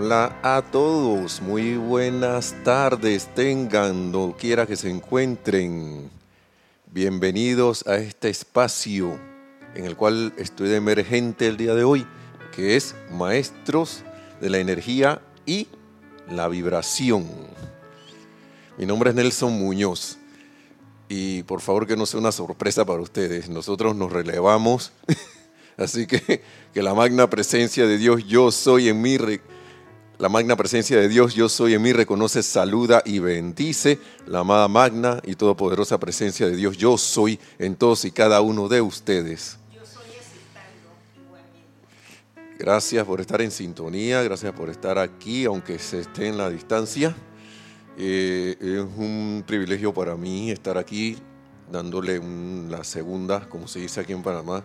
Hola a todos, muy buenas tardes tengan, donde quiera que se encuentren. Bienvenidos a este espacio en el cual estoy de emergente el día de hoy, que es Maestros de la Energía y la Vibración. Mi nombre es Nelson Muñoz y por favor que no sea una sorpresa para ustedes, nosotros nos relevamos, así que que la magna presencia de Dios yo soy en mí la magna presencia de Dios, yo soy en mí, reconoce, saluda y bendice la amada magna y todopoderosa presencia de Dios, yo soy en todos y cada uno de ustedes. Yo soy Gracias por estar en sintonía, gracias por estar aquí, aunque se esté en la distancia. Eh, es un privilegio para mí estar aquí dándole la segunda, como se dice aquí en Panamá,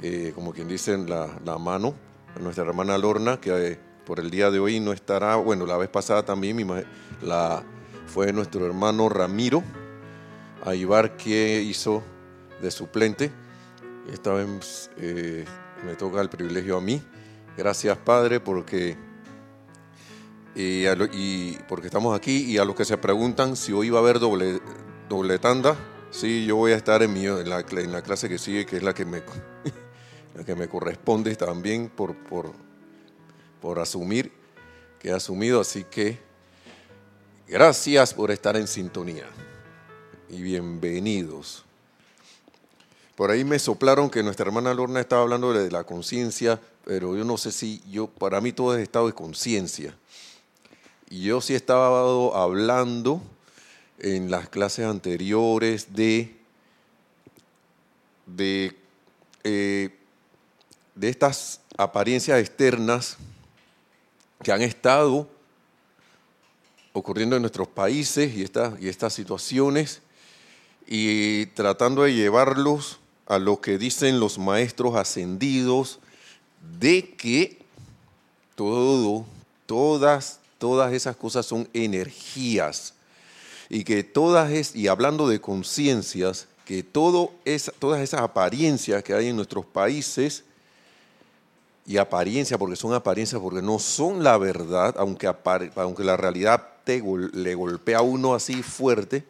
eh, como quien dice, la, la, mano a nuestra hermana Lorna, que por el día de hoy no estará, bueno, la vez pasada también fue nuestro hermano Ramiro Aybar que hizo de suplente. Esta vez eh, me toca el privilegio a mí. Gracias Padre porque, y, porque estamos aquí y a los que se preguntan si hoy va a haber doble, doble tanda, sí, yo voy a estar en, mi, en, la, en la clase que sigue, que es la que me, la que me corresponde también por, por por asumir que he asumido, así que gracias por estar en sintonía y bienvenidos. Por ahí me soplaron que nuestra hermana Lorna estaba hablando de la conciencia, pero yo no sé si yo, para mí todo es estado de conciencia. Y yo sí estaba hablando en las clases anteriores de, de, eh, de estas apariencias externas que han estado ocurriendo en nuestros países y, y estas situaciones y tratando de llevarlos a lo que dicen los maestros ascendidos de que todo, todas, todas esas cosas son energías y que todas es, y hablando de conciencias, que todo es, todas esas apariencias que hay en nuestros países y apariencia, porque son apariencias, porque no son la verdad, aunque, aunque la realidad te, le golpea a uno así fuerte,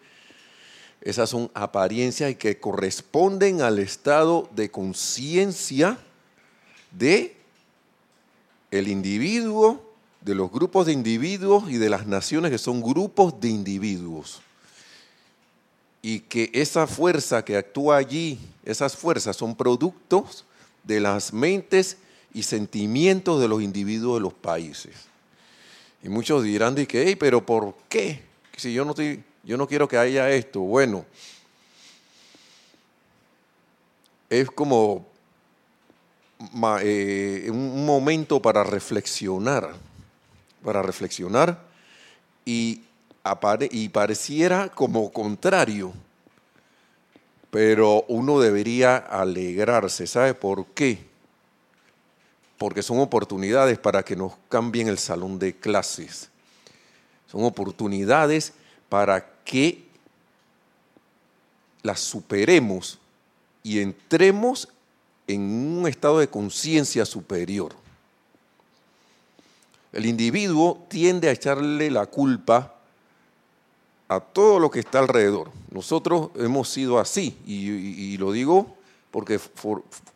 esas son apariencias y que corresponden al estado de conciencia de el individuo, de los grupos de individuos y de las naciones que son grupos de individuos. Y que esa fuerza que actúa allí, esas fuerzas son productos de las mentes y sentimientos de los individuos de los países. Y muchos dirán, que, hey, pero ¿por qué? Si yo no, estoy, yo no quiero que haya esto. Bueno, es como eh, un momento para reflexionar, para reflexionar y, y pareciera como contrario, pero uno debería alegrarse. ¿Sabe por qué? Porque son oportunidades para que nos cambien el salón de clases. Son oportunidades para que las superemos y entremos en un estado de conciencia superior. El individuo tiende a echarle la culpa a todo lo que está alrededor. Nosotros hemos sido así, y, lo digo porque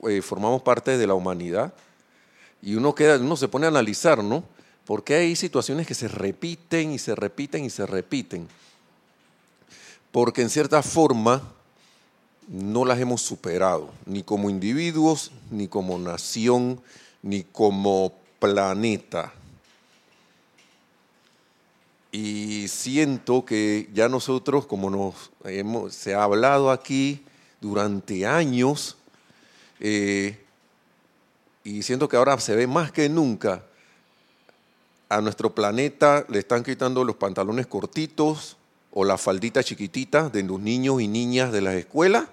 eh, formamos parte de la humanidad y uno, queda, uno se pone a analizar, ¿no? Porque hay situaciones que se repiten y se repiten y se repiten. Porque en cierta forma no las hemos superado, ni como individuos, ni como nación, ni como planeta. Y siento que ya nosotros, como nos hemos, se ha hablado aquí durante años, eh, y siento que ahora se ve más que nunca a nuestro planeta le están quitando los pantalones cortitos o la faldita chiquitita de los niños y niñas de las escuelas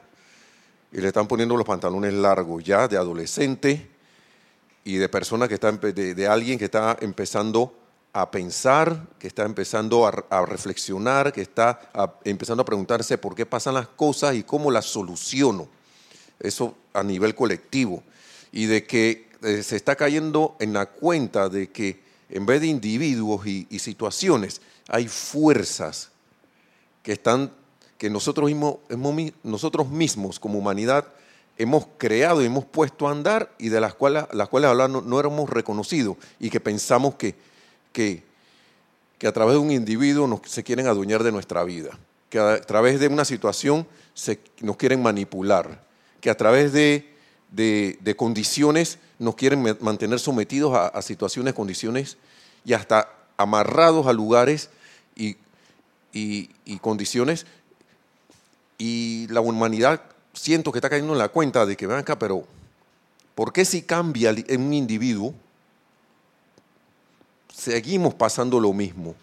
y le están poniendo los pantalones largos ya de adolescente y de persona que está de, alguien que está empezando a pensar, que está empezando a, reflexionar, que está empezando a preguntarse por qué pasan las cosas y cómo las soluciono. Eso a nivel colectivo y de que eh, se está cayendo en la cuenta de que en vez de individuos y, situaciones, hay fuerzas que están, que nosotros mismos, nosotros mismos como humanidad hemos creado y hemos puesto a andar y de las cuales, las cuales no, éramos reconocidos y que pensamos que, que, que, a través de un individuo nos, se quieren adueñar de nuestra vida, que a través de una situación se, nos quieren manipular, que a través de, de, condiciones nos quieren mantener sometidos a, situaciones, condiciones y hasta amarrados a lugares y, y, condiciones. Y la humanidad siento que está cayendo en la cuenta de que, ven acá, pero ¿por qué si cambia en un individuo, seguimos pasando lo mismo?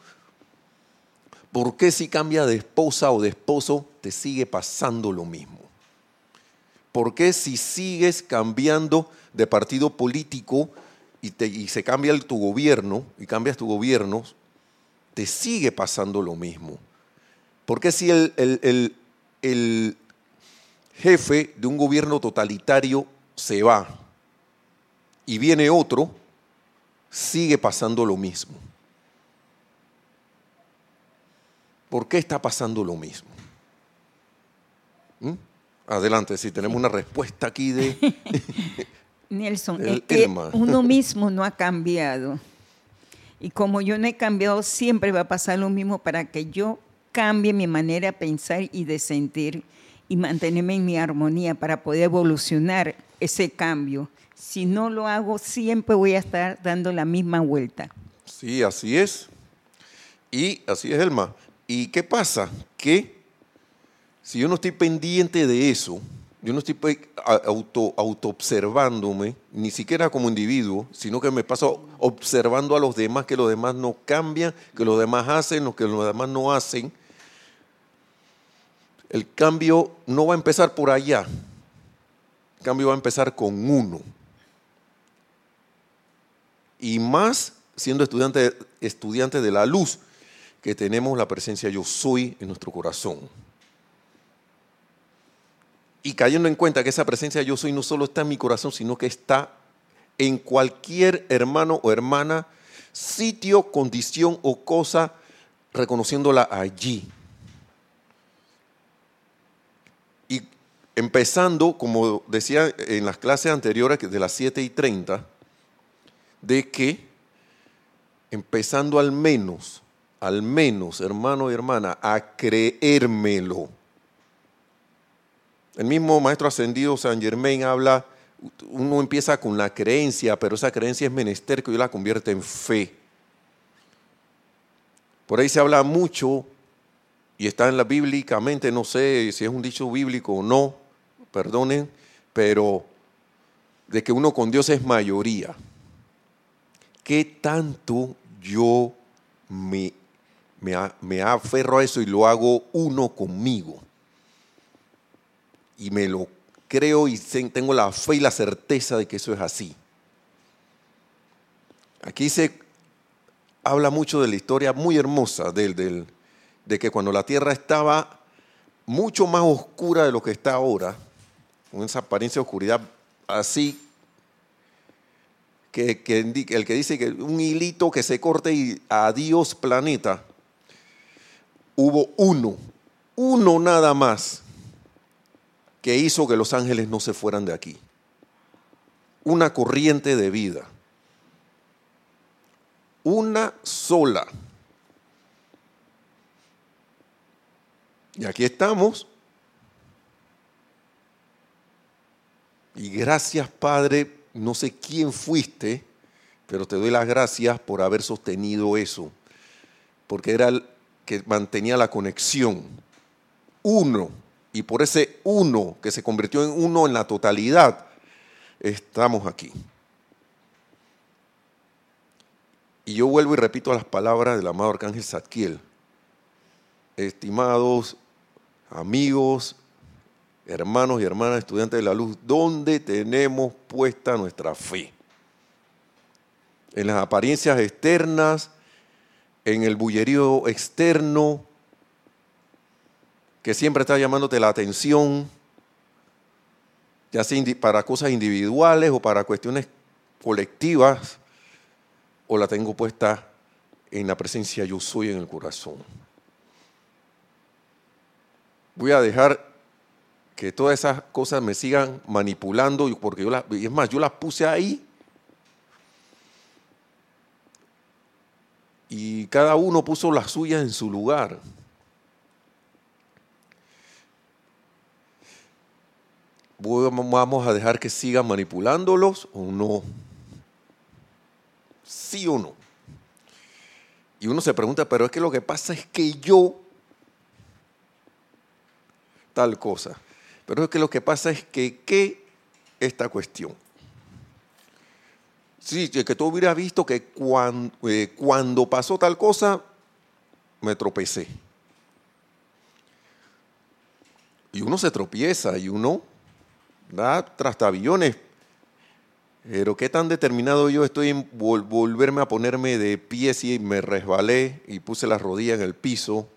¿Por qué si cambia de esposa o de esposo, te sigue pasando lo mismo? ¿Por qué si sigues cambiando de partido político y, se cambia tu gobierno y cambias tu gobierno, te sigue pasando lo mismo? ¿Por qué si el, jefe de un gobierno totalitario se va y viene otro, sigue pasando lo mismo? ¿Por qué está pasando lo mismo? ¿Mm? Adelante, si tenemos una respuesta aquí de... Nelson, es que uno mismo no ha cambiado. Y como yo no he cambiado, siempre va a pasar lo mismo para que yo cambie mi manera de pensar y de sentir y mantenerme en mi armonía para poder evolucionar ese cambio. Si no lo hago, siempre voy a estar dando la misma vuelta. Sí, así es. Y así es, Elma. ¿Y qué pasa? Que si yo no estoy pendiente de eso, yo no estoy auto, auto observándome, ni siquiera como individuo, sino que me paso observando a los demás, que los demás no cambian, que los demás hacen, lo que los demás no hacen. El cambio no va a empezar por allá, el cambio va a empezar con uno. Y más siendo estudiante de la luz, que tenemos la presencia yo soy en nuestro corazón y cayendo en cuenta que esa presencia yo soy no solo está en mi corazón, sino que está en cualquier hermano o hermana, sitio, condición o cosa, reconociéndola allí. Y empezando, como decía en las clases anteriores, de las 7 y 30, de que empezando al menos, al menos, hermano y hermana, a creérmelo el mismo maestro ascendido San Germain habla, uno empieza con la creencia, pero esa creencia es menester que Dios la convierte en fe. Por ahí se habla mucho, y está en la bíblicamente, no sé si es un dicho bíblico o no, perdonen, pero de que uno con Dios es mayoría. ¿Qué tanto yo me, me, me aferro a eso y lo hago uno conmigo? Y me lo creo y tengo la fe y la certeza de que eso es así. Aquí se habla mucho de la historia muy hermosa del, de que cuando la tierra estaba mucho más oscura de lo que está ahora, con esa apariencia de oscuridad así, que, que el que dice que un hilito que se corte y adiós planeta, hubo uno, uno nada más que hizo que los ángeles no se fueran de aquí. Una corriente de vida. Una sola. Y aquí estamos. Y gracias, Padre, no sé quién fuiste, pero te doy las gracias por haber sostenido eso, porque era el que mantenía la conexión. Uno y por ese uno que se convirtió en uno en la totalidad, estamos aquí. Y yo vuelvo y repito las palabras del amado Arcángel Zadkiel. Estimados amigos, hermanos y hermanas estudiantes de la luz, ¿dónde tenemos puesta nuestra fe? En las apariencias externas, en el bullerío externo, que siempre está llamándote la atención, ya sea para cosas individuales o para cuestiones colectivas, o la tengo puesta en la presencia yo soy en el corazón? Voy a dejar que todas esas cosas me sigan manipulando, porque yo las, es más, yo las puse ahí y cada uno puso las suyas en su lugar. ¿Vamos a dejar que sigan manipulándolos o no? ¿Sí o no? Y uno se pregunta, pero es que lo que pasa es que yo, tal cosa. Pero es que lo que pasa es que, ¿qué esta cuestión? Sí, que tú hubieras visto que cuando, eh, cuando pasó tal cosa, me tropecé. Y uno se tropieza y uno da trastabillones. Pero qué tan determinado yo estoy en volverme a ponerme de pie si me resbalé y puse la rodilla en el piso,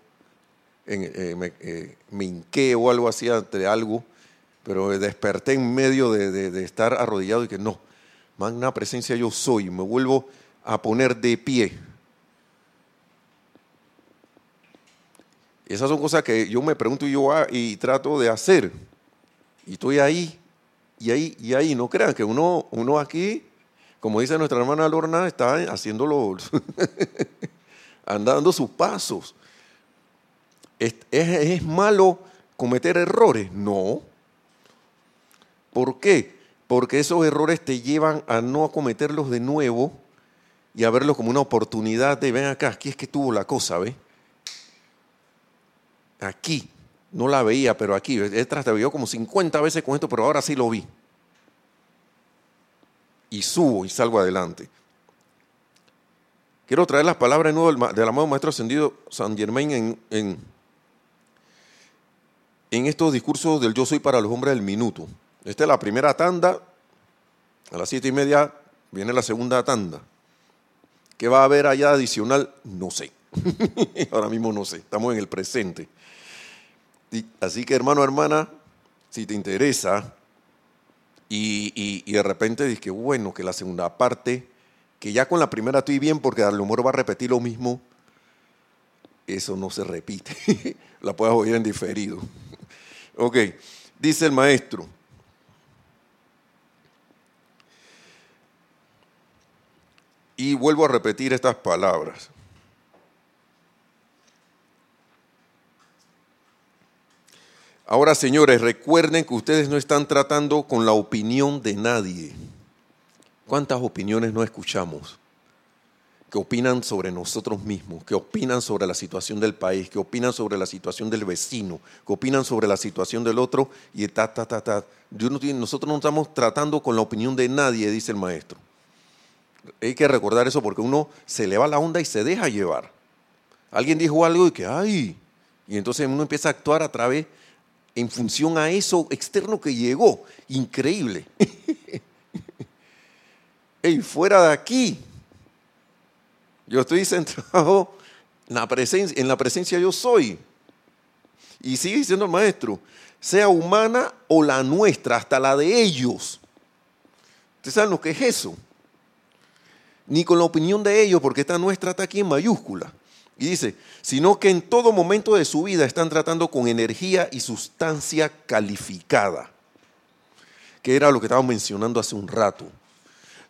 eh, me, eh, hinqué o algo así ante algo, pero desperté en medio de estar arrodillado y que no, magna presencia yo soy, me vuelvo a poner de pie. Esas son cosas que yo me pregunto y yo ah, y trato de hacer. Y estoy ahí, y ahí, y ahí. No crean que uno, uno aquí, como dice nuestra hermana Lorna, está haciéndolo, anda dando sus pasos. ¿Es, ¿Es malo cometer errores? No. ¿Por qué? porque esos errores te llevan a no cometerlos de nuevo y a verlos como una oportunidad de, ven acá, aquí es que tuvo la cosa, ¿ves? Aquí, no la veía, pero aquí, he trastabillado como 50 veces con esto, pero ahora sí lo vi. Y subo y salgo adelante. Quiero traer las palabras de nuevo del, amado Maestro Ascendido San Germain en, en, estos discursos del Yo Soy para los hombres del minuto. Esta es la primera tanda. A las siete y media viene la segunda tanda. ¿Qué va a haber allá adicional? No sé. Ahora mismo no sé. Estamos en el presente. Así que hermano, hermana, si te interesa y, de repente dices que bueno, que la segunda parte, que ya con la primera estoy bien porque lo mejor va a repetir lo mismo, eso no se repite. la puedes oír en diferido. ok, dice el maestro. Y vuelvo a repetir estas palabras. Ahora, señores, recuerden que ustedes no están tratando con la opinión de nadie. ¿Cuántas opiniones no escuchamos? Que opinan sobre nosotros mismos, que opinan sobre la situación del país, que opinan sobre la situación del vecino, que opinan sobre la situación del otro y ta, ta, ta, ta. Nosotros no estamos tratando con la opinión de nadie, dice el maestro. Hay que recordar eso porque uno se le va la onda y se deja llevar. Alguien dijo algo y que, ay, y entonces uno empieza a actuar a través, en función a eso externo que llegó. Increíble. Ey, fuera de aquí. Yo estoy centrado en la presencia, en la presencia yo soy. Y sigue diciendo el maestro, sea humana o la nuestra, hasta la de ellos. ¿Ustedes saben lo que es eso? ni con la opinión de ellos, porque esta nuestra está aquí en mayúscula. Y dice, sino que en todo momento de su vida están tratando con energía y sustancia calificada, que era lo que estábamos mencionando hace un rato.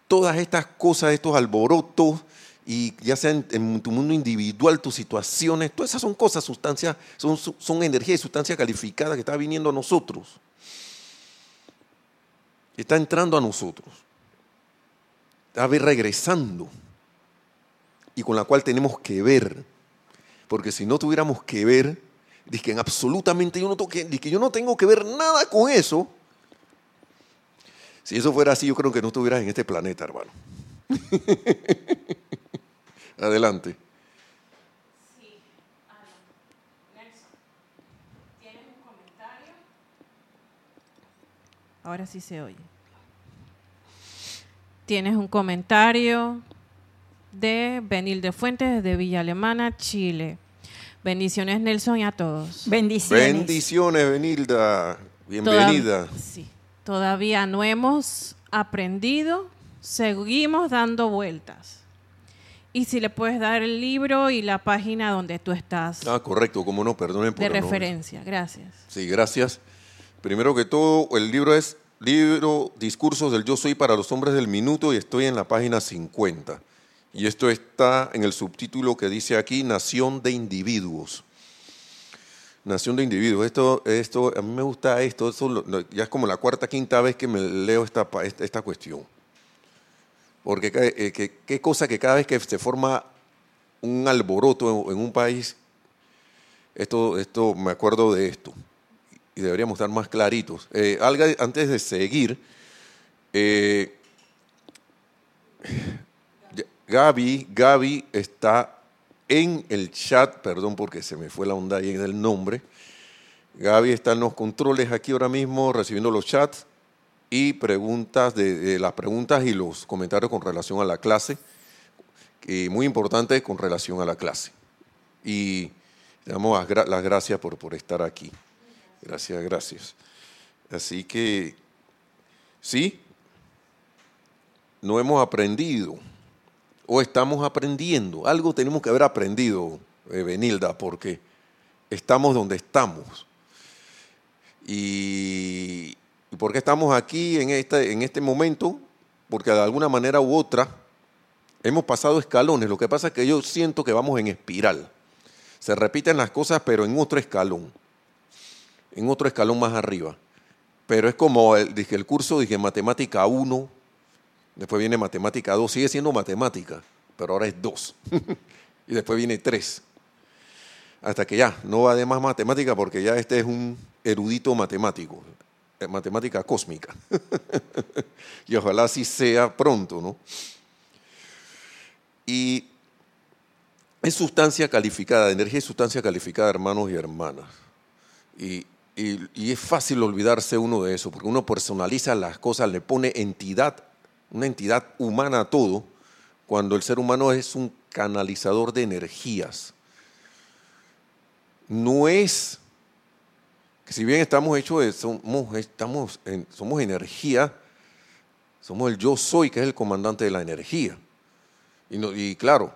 Todas estas cosas, estos alborotos, y ya sea en, tu mundo individual, tus situaciones, todas esas son cosas, sustancias, son, energía y sustancia calificada que está viniendo a nosotros. Está entrando a nosotros está regresando y con la cual tenemos que ver. Porque si no tuviéramos que ver, dice que absolutamente yo no, toque, que yo no tengo que ver nada con eso. Si eso fuera así, yo creo que no estuvieras en este planeta, hermano. Adelante. Sí, Nelson, ¿tienes un comentario? Ahora sí se oye tienes un comentario de Benilde Fuentes de Villa Alemana, Chile. Bendiciones, Nelson, y a todos. Bendiciones. Bendiciones, Benilda. Bienvenida. sí, todavía no hemos aprendido, seguimos dando vueltas. Y si le puedes dar el libro y la página donde tú estás. Ah, correcto, como no, perdonen por De referencia, gracias. Sí, gracias. Primero que todo, el libro es Libro Discursos del Yo Soy para los Hombres del Minuto y estoy en la página 50. Y esto está en el subtítulo que dice aquí, Nación de Individuos. Nación de Individuos. Esto, esto, a mí me gusta esto, ya es como la cuarta, quinta vez que me leo esta, esta cuestión. Porque eh, qué cosa que cada vez que se forma un alboroto en, un país, esto, esto, me acuerdo de esto. Y deberíamos estar más claritos. Eh, antes de seguir, eh, Gaby, Gaby está en el chat, perdón porque se me fue la onda ahí en el nombre. Gaby está en los controles aquí ahora mismo recibiendo los chats y preguntas de, las preguntas y los comentarios con relación a la clase, muy importante con relación a la clase. Y le damos las gracias por, por estar aquí. Gracias, gracias. Así que, sí, no hemos aprendido o estamos aprendiendo. Algo tenemos que haber aprendido, eh, Benilda, porque estamos donde estamos. Y, por qué estamos aquí en este, en este momento? Porque de alguna manera u otra hemos pasado escalones. Lo que pasa es que yo siento que vamos en espiral. Se repiten las cosas, pero en otro escalón. En otro escalón más arriba. Pero es como el, dije, el curso, dije, matemática 1, Después viene matemática 2, sigue siendo matemática, pero ahora es 2. y después viene 3. Hasta que ya, no va de más matemática porque ya este es un erudito matemático, eh, matemática cósmica. y ojalá así sea pronto, ¿no? Y es sustancia calificada, energía es sustancia calificada, hermanos y hermanas. Y, y, es fácil olvidarse uno de eso, porque uno personaliza las cosas, le pone entidad una entidad humana a todo, cuando el ser humano es un canalizador de energías. No es que si bien estamos hechos de, somos, estamos somos energía, somos el yo soy, que es el comandante de la energía. Y, y claro,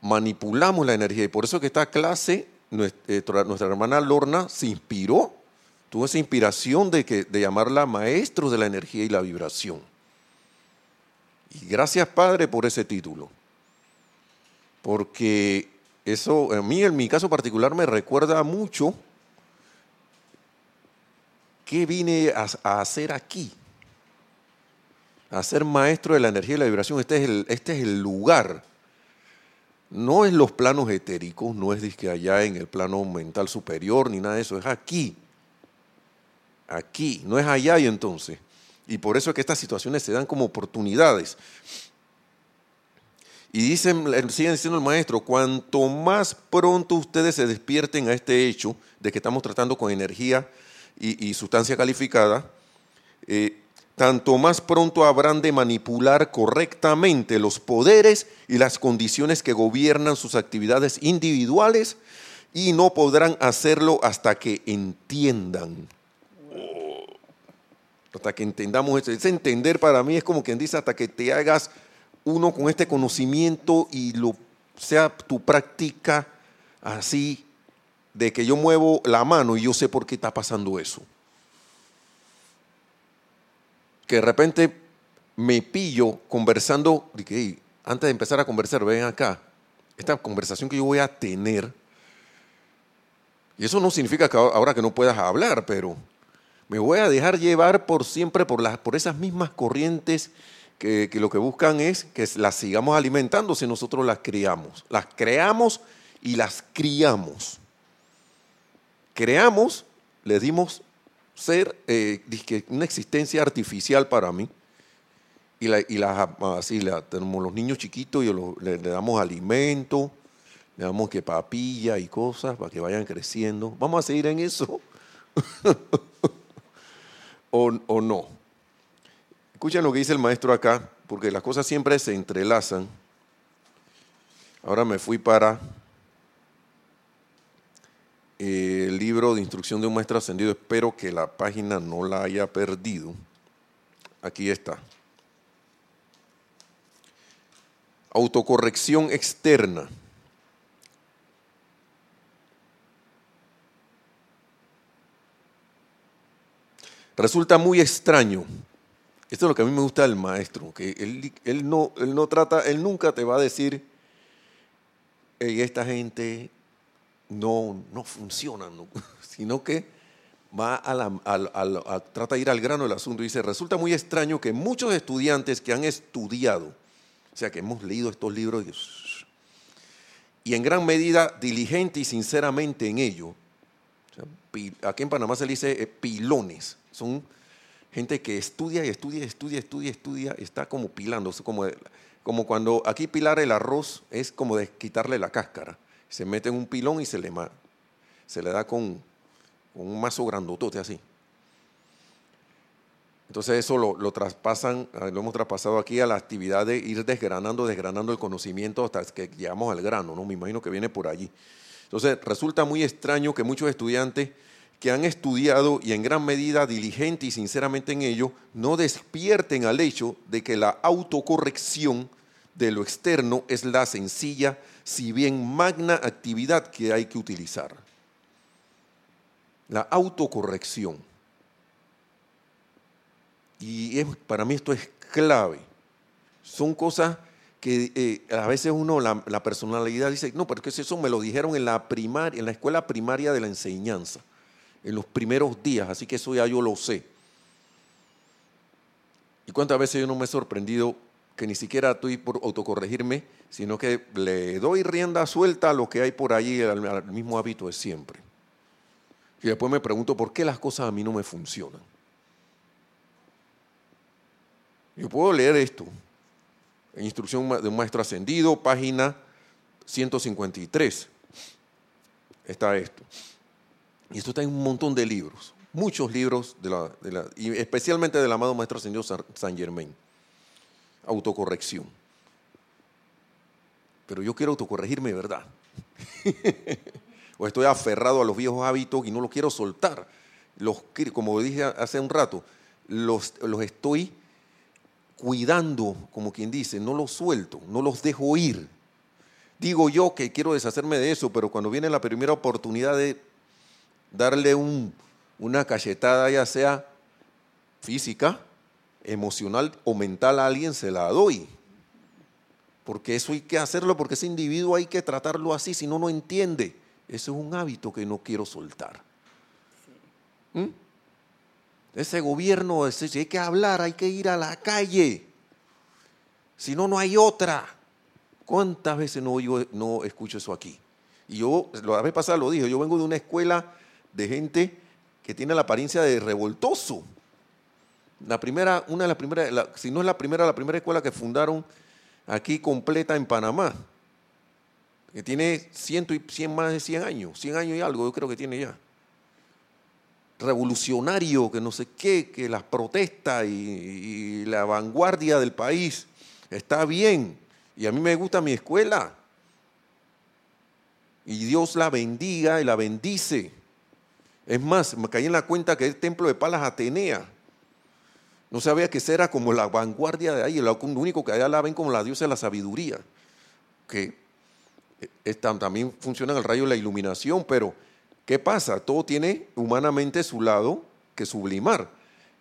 manipulamos la energía. Y por eso que esta clase, nuestra hermana Lorna se inspiró tuvo esa inspiración de, que, de llamarla maestro de la energía y la vibración. Y gracias Padre por ese título, porque eso a mí en mi caso particular me recuerda mucho qué vine a, hacer aquí, a ser maestro de la energía y la vibración. Este es el, este es el lugar. No es los planos etéricos, no es que allá en el plano mental superior ni nada de eso, es aquí aquí, no es allá y entonces. Y por eso es que estas situaciones se dan como oportunidades. Y dicen, siguen diciendo el maestro, cuanto más pronto ustedes se despierten a este hecho de que estamos tratando con energía y, sustancia calificada, eh, tanto más pronto habrán de manipular correctamente los poderes y las condiciones que gobiernan sus actividades individuales y no podrán hacerlo hasta que entiendan hasta que entendamos eso. Ese entender para mí es como quien dice, hasta que te hagas uno con este conocimiento y lo sea tu práctica así, de que yo muevo la mano y yo sé por qué está pasando eso. Que de repente me pillo conversando, que antes de empezar a conversar, ven acá, esta conversación que yo voy a tener, y eso no significa que ahora que no puedas hablar, pero me voy a dejar llevar por siempre por, las, por esas mismas corrientes que, lo que buscan es que las sigamos alimentando si nosotros las criamos. Las creamos y las criamos. Creamos, le dimos ser eh, una existencia artificial para mí. Y, la, y así la, tenemos los niños chiquitos y le, le, damos alimento, le damos que papilla y cosas para que vayan creciendo. Vamos a seguir en eso. o, no. Escuchen lo que dice el maestro acá, porque las cosas siempre se entrelazan. Ahora me fui para eh, el libro de instrucción de un maestro ascendido. Espero que la página no la haya perdido. Aquí está. Autocorrección externa. Resulta muy extraño. Esto es lo que a mí me gusta del maestro, que él, no, él no trata, él nunca te va a decir, esta gente no, no funciona, sino que va a, la, trata de ir al grano del asunto. Dice, resulta muy extraño que muchos estudiantes que han estudiado, o sea, que hemos leído estos libros y, en gran medida diligente y sinceramente en ello, aquí en Panamá se le dice eh, pilones, son gente que estudia y estudia, estudia, estudia, estudia, está como pilando, como, como cuando aquí pilar el arroz es como de quitarle la cáscara. Se mete en un pilón y se le, se le da con, un mazo grandotote así. Entonces eso lo, traspasan, ah, lo hemos traspasado aquí a la actividad de ir desgranando, desgranando el conocimiento hasta que llegamos al grano, ¿no? Me imagino que viene por allí. Entonces resulta muy extraño que muchos estudiantes que han estudiado y en gran medida diligente y sinceramente en ello, no despierten al hecho de que la autocorrección de lo externo es la sencilla, si bien magna actividad que hay que utilizar. La autocorrección. Y para mí esto es clave. Son cosas que eh, a veces uno, la, la, personalidad dice, no, porque eso me lo dijeron en la, primaria, en la escuela primaria de la enseñanza en los primeros días, así que eso ya yo lo sé. ¿Y cuántas veces yo no me he sorprendido que ni siquiera estoy por autocorregirme, sino que le doy rienda suelta a lo que hay por ahí, al, mismo hábito de siempre? Y después me pregunto por qué las cosas a mí no me funcionan. Yo puedo leer esto, Instrucción de un Maestro Ascendido, página 153. Está esto. Y esto está en un montón de libros, muchos libros, y especialmente del amado Maestro Señor San Germain. Autocorrección. Pero yo quiero autocorregirme, ¿verdad? o estoy aferrado a los viejos hábitos y no los quiero soltar. Los, como dije hace un rato, los, los estoy cuidando, como quien dice, no los suelto, no los dejo ir. Digo yo que quiero deshacerme de eso, pero cuando viene la primera oportunidad de darle un, una cachetada, ya sea física, emocional o mental a alguien, se la doy. Porque eso hay que hacerlo, porque ese individuo hay que tratarlo así, si no, no entiende. Eso es un hábito que no quiero soltar. ¿Mm? Ese gobierno, si hay que hablar, hay que ir a la calle. Si no, no hay otra. ¿Cuántas veces no, no escucho eso aquí? Y yo, la vez pasada lo dije, yo vengo de una escuela de gente que tiene la apariencia de revoltoso. La primera, una de las primeras, si no es la primera, la primera escuela que fundaron aquí completa en Panamá, que tiene ciento y cien, más de 100 años, 100 años y algo, yo creo que tiene ya. Revolucionario, que no sé qué, que las protestas y la vanguardia del país está bien. Y a mí me gusta mi escuela. Y Dios la bendiga y la bendice. Es más, me caí en la cuenta que el templo de Palas Atenea. No sabía que esa era como la vanguardia de ahí, lo único que allá la ven como la diosa de la sabiduría, que también funciona en el rayo de la iluminación, pero ¿qué pasa? Todo tiene humanamente su lado que sublimar.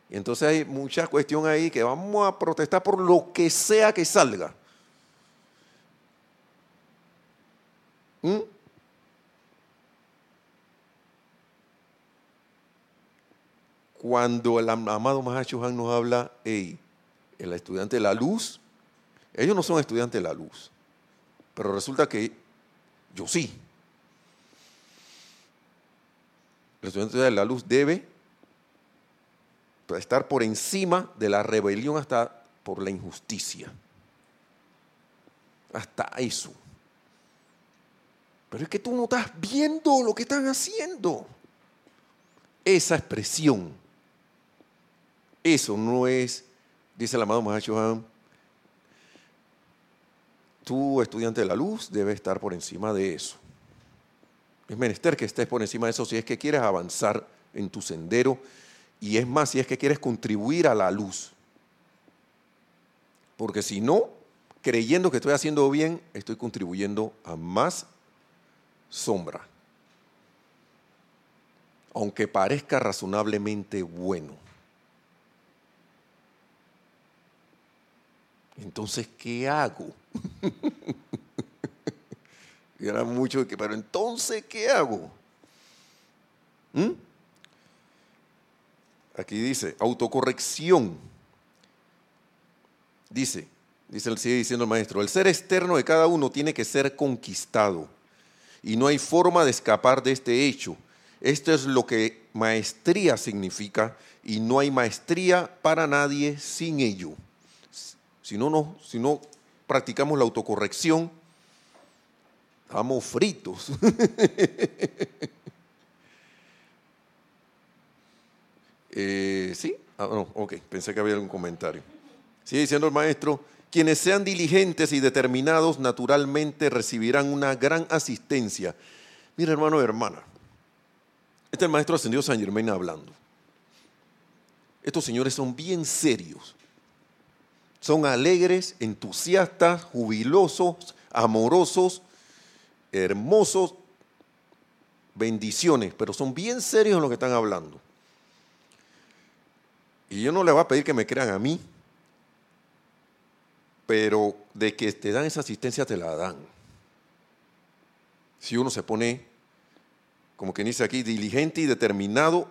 Y entonces hay mucha cuestión ahí que vamos a protestar por lo que sea que salga. ¿Mm? Cuando el amado Mahachohan nos habla, hey, el estudiante de la luz, ellos no son estudiantes de la luz, pero resulta que yo sí. El estudiante de la luz debe estar por encima de la rebelión hasta por la injusticia. Hasta eso. Pero es que tú no estás viendo lo que están haciendo. Esa expresión eso no es, dice el amado Mahachohan, tú, estudiante de la luz, debes estar por encima de eso. Es menester que estés por encima de eso si es que quieres avanzar en tu sendero y es más si es que quieres contribuir a la luz. Porque si no, creyendo que estoy haciendo bien, estoy contribuyendo a más sombra. Aunque parezca razonablemente bueno. Entonces, ¿qué hago? y era mucho que, pero entonces, ¿qué hago? ¿Mm? Aquí dice, autocorrección. Dice, dice, sigue diciendo el maestro, el ser externo de cada uno tiene que ser conquistado y no hay forma de escapar de este hecho. Esto es lo que maestría significa y no hay maestría para nadie sin ello. Si no, si no practicamos la autocorrección, estamos fritos. Eh, ¿Sí? Ah, no, ok, pensé que había algún comentario. Sigue diciendo el maestro, quienes sean diligentes y determinados naturalmente recibirán una gran asistencia. Mira, hermano y hermana, este es el maestro ascendido San Germain hablando. Estos señores son bien serios. Son alegres, entusiastas, jubilosos, amorosos, hermosos, bendiciones, pero son bien serios en lo que están hablando. Y yo no le voy a pedir que me crean a mí, pero de que te dan esa asistencia, te la dan. Si uno se pone, como quien dice aquí, diligente y determinado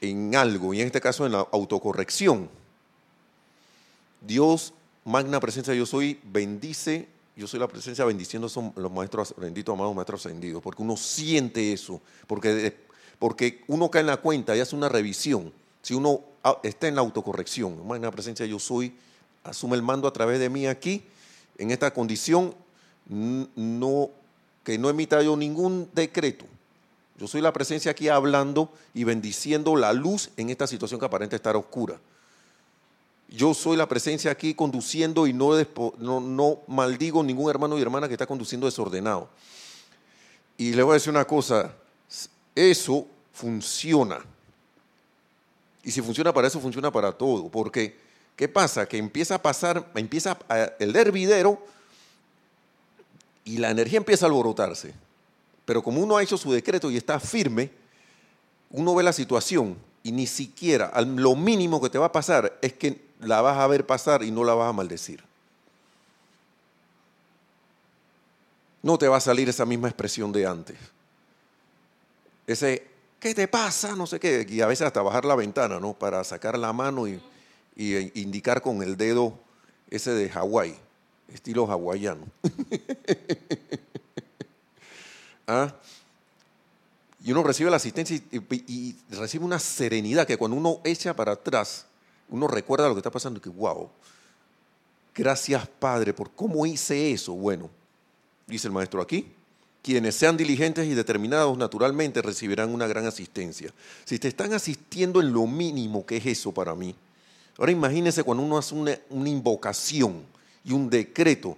en algo, y en este caso en la autocorrección, Dios, magna presencia, yo soy, bendice, yo soy la presencia bendiciendo son los maestros benditos, amados maestros ascendidos, porque uno siente eso, porque, porque uno cae en la cuenta y hace una revisión. Si uno Ah, está en la autocorrección. La presencia yo soy, asume el mando a través de mí aquí, en esta condición, no, que no emita yo ningún decreto. Yo soy la presencia aquí hablando y bendiciendo la luz en esta situación que aparenta estar oscura. Yo soy la presencia aquí conduciendo y no, maldigo ningún hermano y hermana que está conduciendo desordenado. Y le voy a decir una cosa, eso funciona. Y si funciona para eso, funciona para todo. Porque, ¿qué pasa? Que empieza a pasar, empieza el hervidero y la energía empieza a alborotarse. Pero como uno ha hecho su decreto y está firme, uno ve la situación y ni siquiera lo mínimo que te va a pasar es que la vas a ver pasar y no la vas a maldecir. No te va a salir esa misma expresión de antes. Ese ¿qué te pasa? No sé qué. Y a veces hasta bajar la ventana, ¿no? Para sacar la mano y, e indicar con el dedo ese de Hawái, estilo hawaiano. ¿Ah? Y uno recibe la asistencia y, recibe una serenidad que cuando uno echa para atrás, uno recuerda lo que está pasando y que, wow, gracias Padre por cómo hice eso. Bueno, dice el maestro aquí, quienes sean diligentes y determinados naturalmente recibirán una gran asistencia. Si te están asistiendo en lo mínimo que es eso para mí, ahora imagínense cuando uno hace una, invocación y un decreto,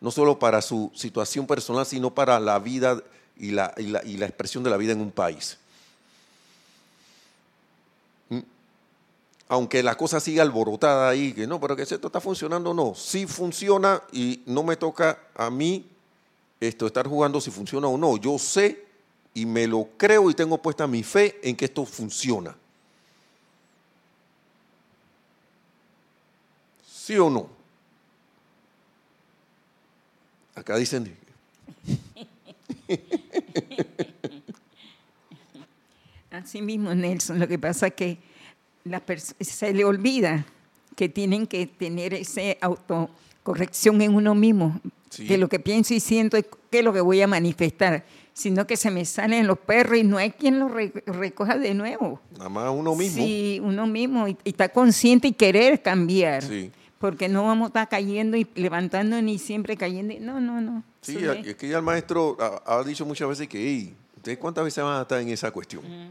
no solo para su situación personal, sino para la vida y la, y la expresión de la vida en un país. Aunque la cosa siga alborotada ahí, que no, pero que esto está funcionando, no, sí funciona y no me toca a mí esto, estar jugando si funciona o no. Yo sé y me lo creo y tengo puesta mi fe en que esto funciona. ¿Sí o no? Acá dicen... Así mismo, Nelson, lo que pasa es que se le olvida que tienen que tener esa autocorrección en uno mismo de lo que pienso y siento y qué es lo que voy a manifestar, sino que se me salen los perros y no hay quien los recoja de nuevo. Nada más uno mismo. Sí, uno mismo, y, está consciente y querer cambiar. Sí. Porque no vamos a estar cayendo y levantando ni siempre cayendo. No, no, no. Sí, es que ya el maestro ha, dicho muchas veces que, ¿ustedes cuántas veces van a estar en esa cuestión?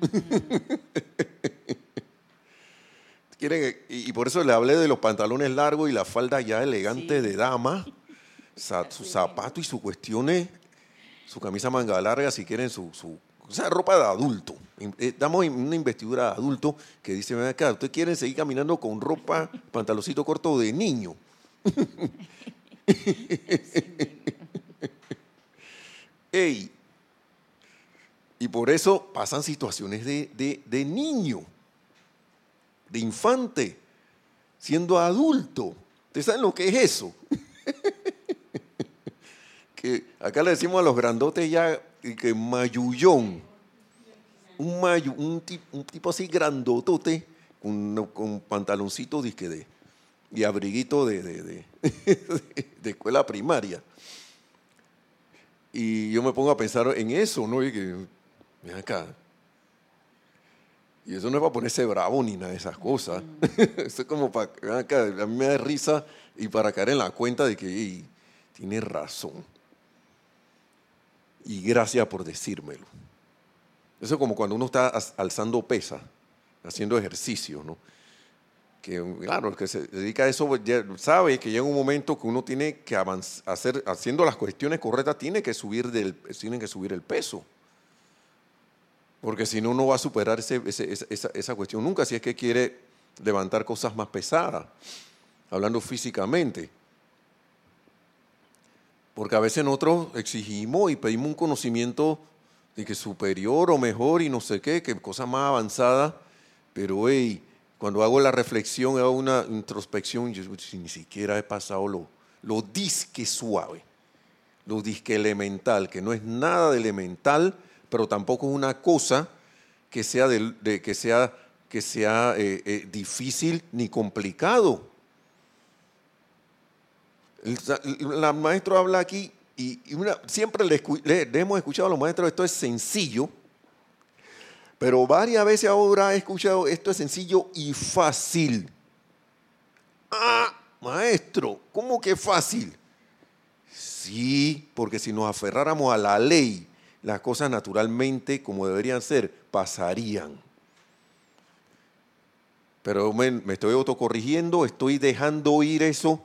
Quieren, y, por eso le hablé de los pantalones largos y la falda ya elegante de dama su zapato y su cuestiones, su camisa manga larga, si quieren, su, su ropa de adulto. Eh, damos una investidura de adulto que dice, acá, ustedes quieren seguir caminando con ropa, pantaloncito corto de niño. Ey. Y por eso pasan situaciones de, de niño, de infante, siendo adulto. ¿Ustedes saben lo que es eso? que acá le decimos a los grandotes ya que mayullón. Un, mayu, un, tipo así grandotote con, con pantaloncito de, y abriguito de, de, de, escuela primaria. Y yo me pongo a pensar en eso, ¿no? Y que, mira acá. Y eso no es para ponerse bravo ni nada de esas cosas. eso es como para, a mí me da risa y para caer en la cuenta de que tiene razón. Y gracias por decírmelo. Eso es como cuando uno está alzando pesa, haciendo ejercicio, ¿no? Que, claro, el que se dedica a eso sabe que llega un momento que uno tiene que avanzar, hacer, haciendo las cuestiones correctas, tiene que subir, del, tiene que subir el peso. Porque si no, no va a superar esa, cuestión nunca, si es que quiere levantar cosas más pesadas, hablando físicamente. Porque a veces nosotros exigimos y pedimos un conocimiento de que superior o mejor y no sé qué, que cosa más avanzada, pero hey, cuando hago la reflexión, hago una introspección, yo ni siquiera he pasado lo, lo disque suave, lo disque elemental, que no es nada de elemental, pero tampoco es una cosa que sea, que sea, que sea eh, eh, difícil ni complicado. El, maestro habla aquí y, siempre le, hemos escuchado a los maestros, esto es sencillo, pero varias veces ahora he escuchado, esto es sencillo y fácil. Ah, maestro, ¿cómo que fácil? Sí, porque si nos aferráramos a la ley, las cosas naturalmente, como deberían ser, pasarían. Pero me, estoy autocorrigiendo, estoy dejando ir eso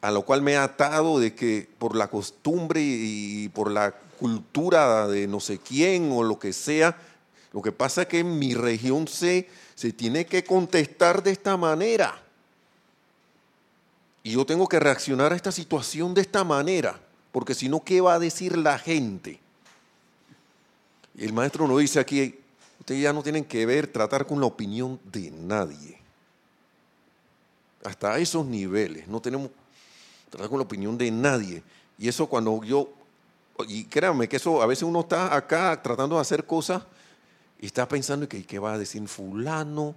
a lo cual me he atado de que por la costumbre y por la cultura de no sé quién o lo que sea, lo que pasa es que en mi región se, se tiene que contestar de esta manera. Y yo tengo que reaccionar a esta situación de esta manera, porque si no, ¿qué va a decir la gente? Y el maestro nos dice aquí, ustedes ya no tienen que ver, tratar con la opinión de nadie. Hasta esos niveles, no tenemos tratar con la opinión de nadie. Y eso cuando yo, y créanme que eso, a veces uno está acá tratando de hacer cosas y está pensando que qué va a decir fulano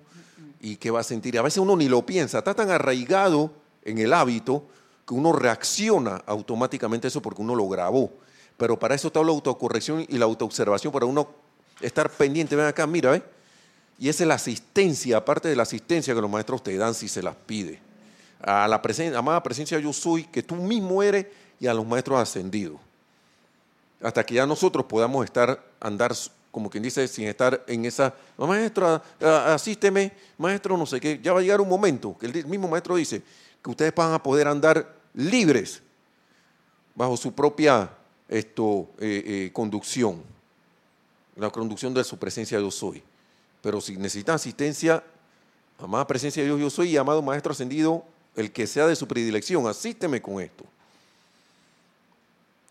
y qué va a sentir. A veces uno ni lo piensa, está tan arraigado en el hábito que uno reacciona automáticamente a eso porque uno lo grabó. Pero para eso está la autocorrección y la autoobservación, para uno estar pendiente. Ven acá, mira, ¿eh? Y esa es la asistencia, aparte de la asistencia que los maestros te dan si se las pide a la presencia, amada presencia yo soy, que tú mismo eres, y a los maestros ascendidos. Hasta que ya nosotros podamos estar, andar, como quien dice, sin estar en esa, maestro, asísteme, maestro, no sé qué. Ya va a llegar un momento que el mismo maestro dice que ustedes van a poder andar libres bajo su propia esto, eh, eh, conducción, la conducción de su presencia yo soy. Pero si necesitan asistencia, amada presencia de Dios yo soy y amado maestro ascendido, el que sea de su predilección, asísteme con esto.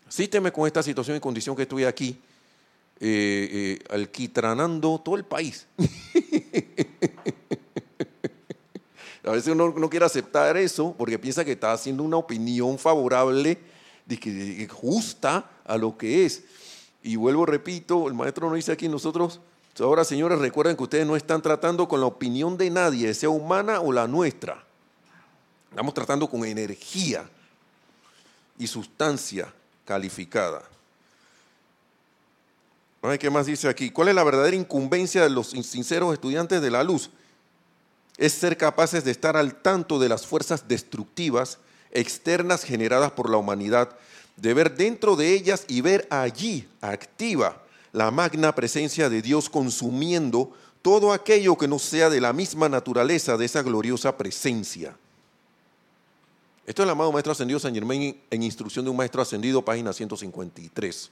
Asísteme con esta situación y condición que estoy aquí, eh, alquitranando todo el país. A veces uno no quiere aceptar eso porque piensa que está haciendo una opinión favorable, justa a lo que es. Y vuelvo, repito, el maestro nos dice aquí, nosotros, ahora señores, recuerden que ustedes no están tratando con la opinión de nadie, sea humana o la nuestra. Estamos tratando con energía y sustancia calificada. ¿Qué más dice aquí? ¿Cuál es la verdadera incumbencia de los sinceros estudiantes de la luz? Es ser capaces de estar al tanto de las fuerzas destructivas externas generadas por la humanidad, de ver dentro de ellas y ver allí activa la magna presencia de Dios consumiendo todo aquello que no sea de la misma naturaleza de esa gloriosa presencia. Esto es el amado Maestro Ascendido San Germain en Instrucción de un Maestro Ascendido, página 153.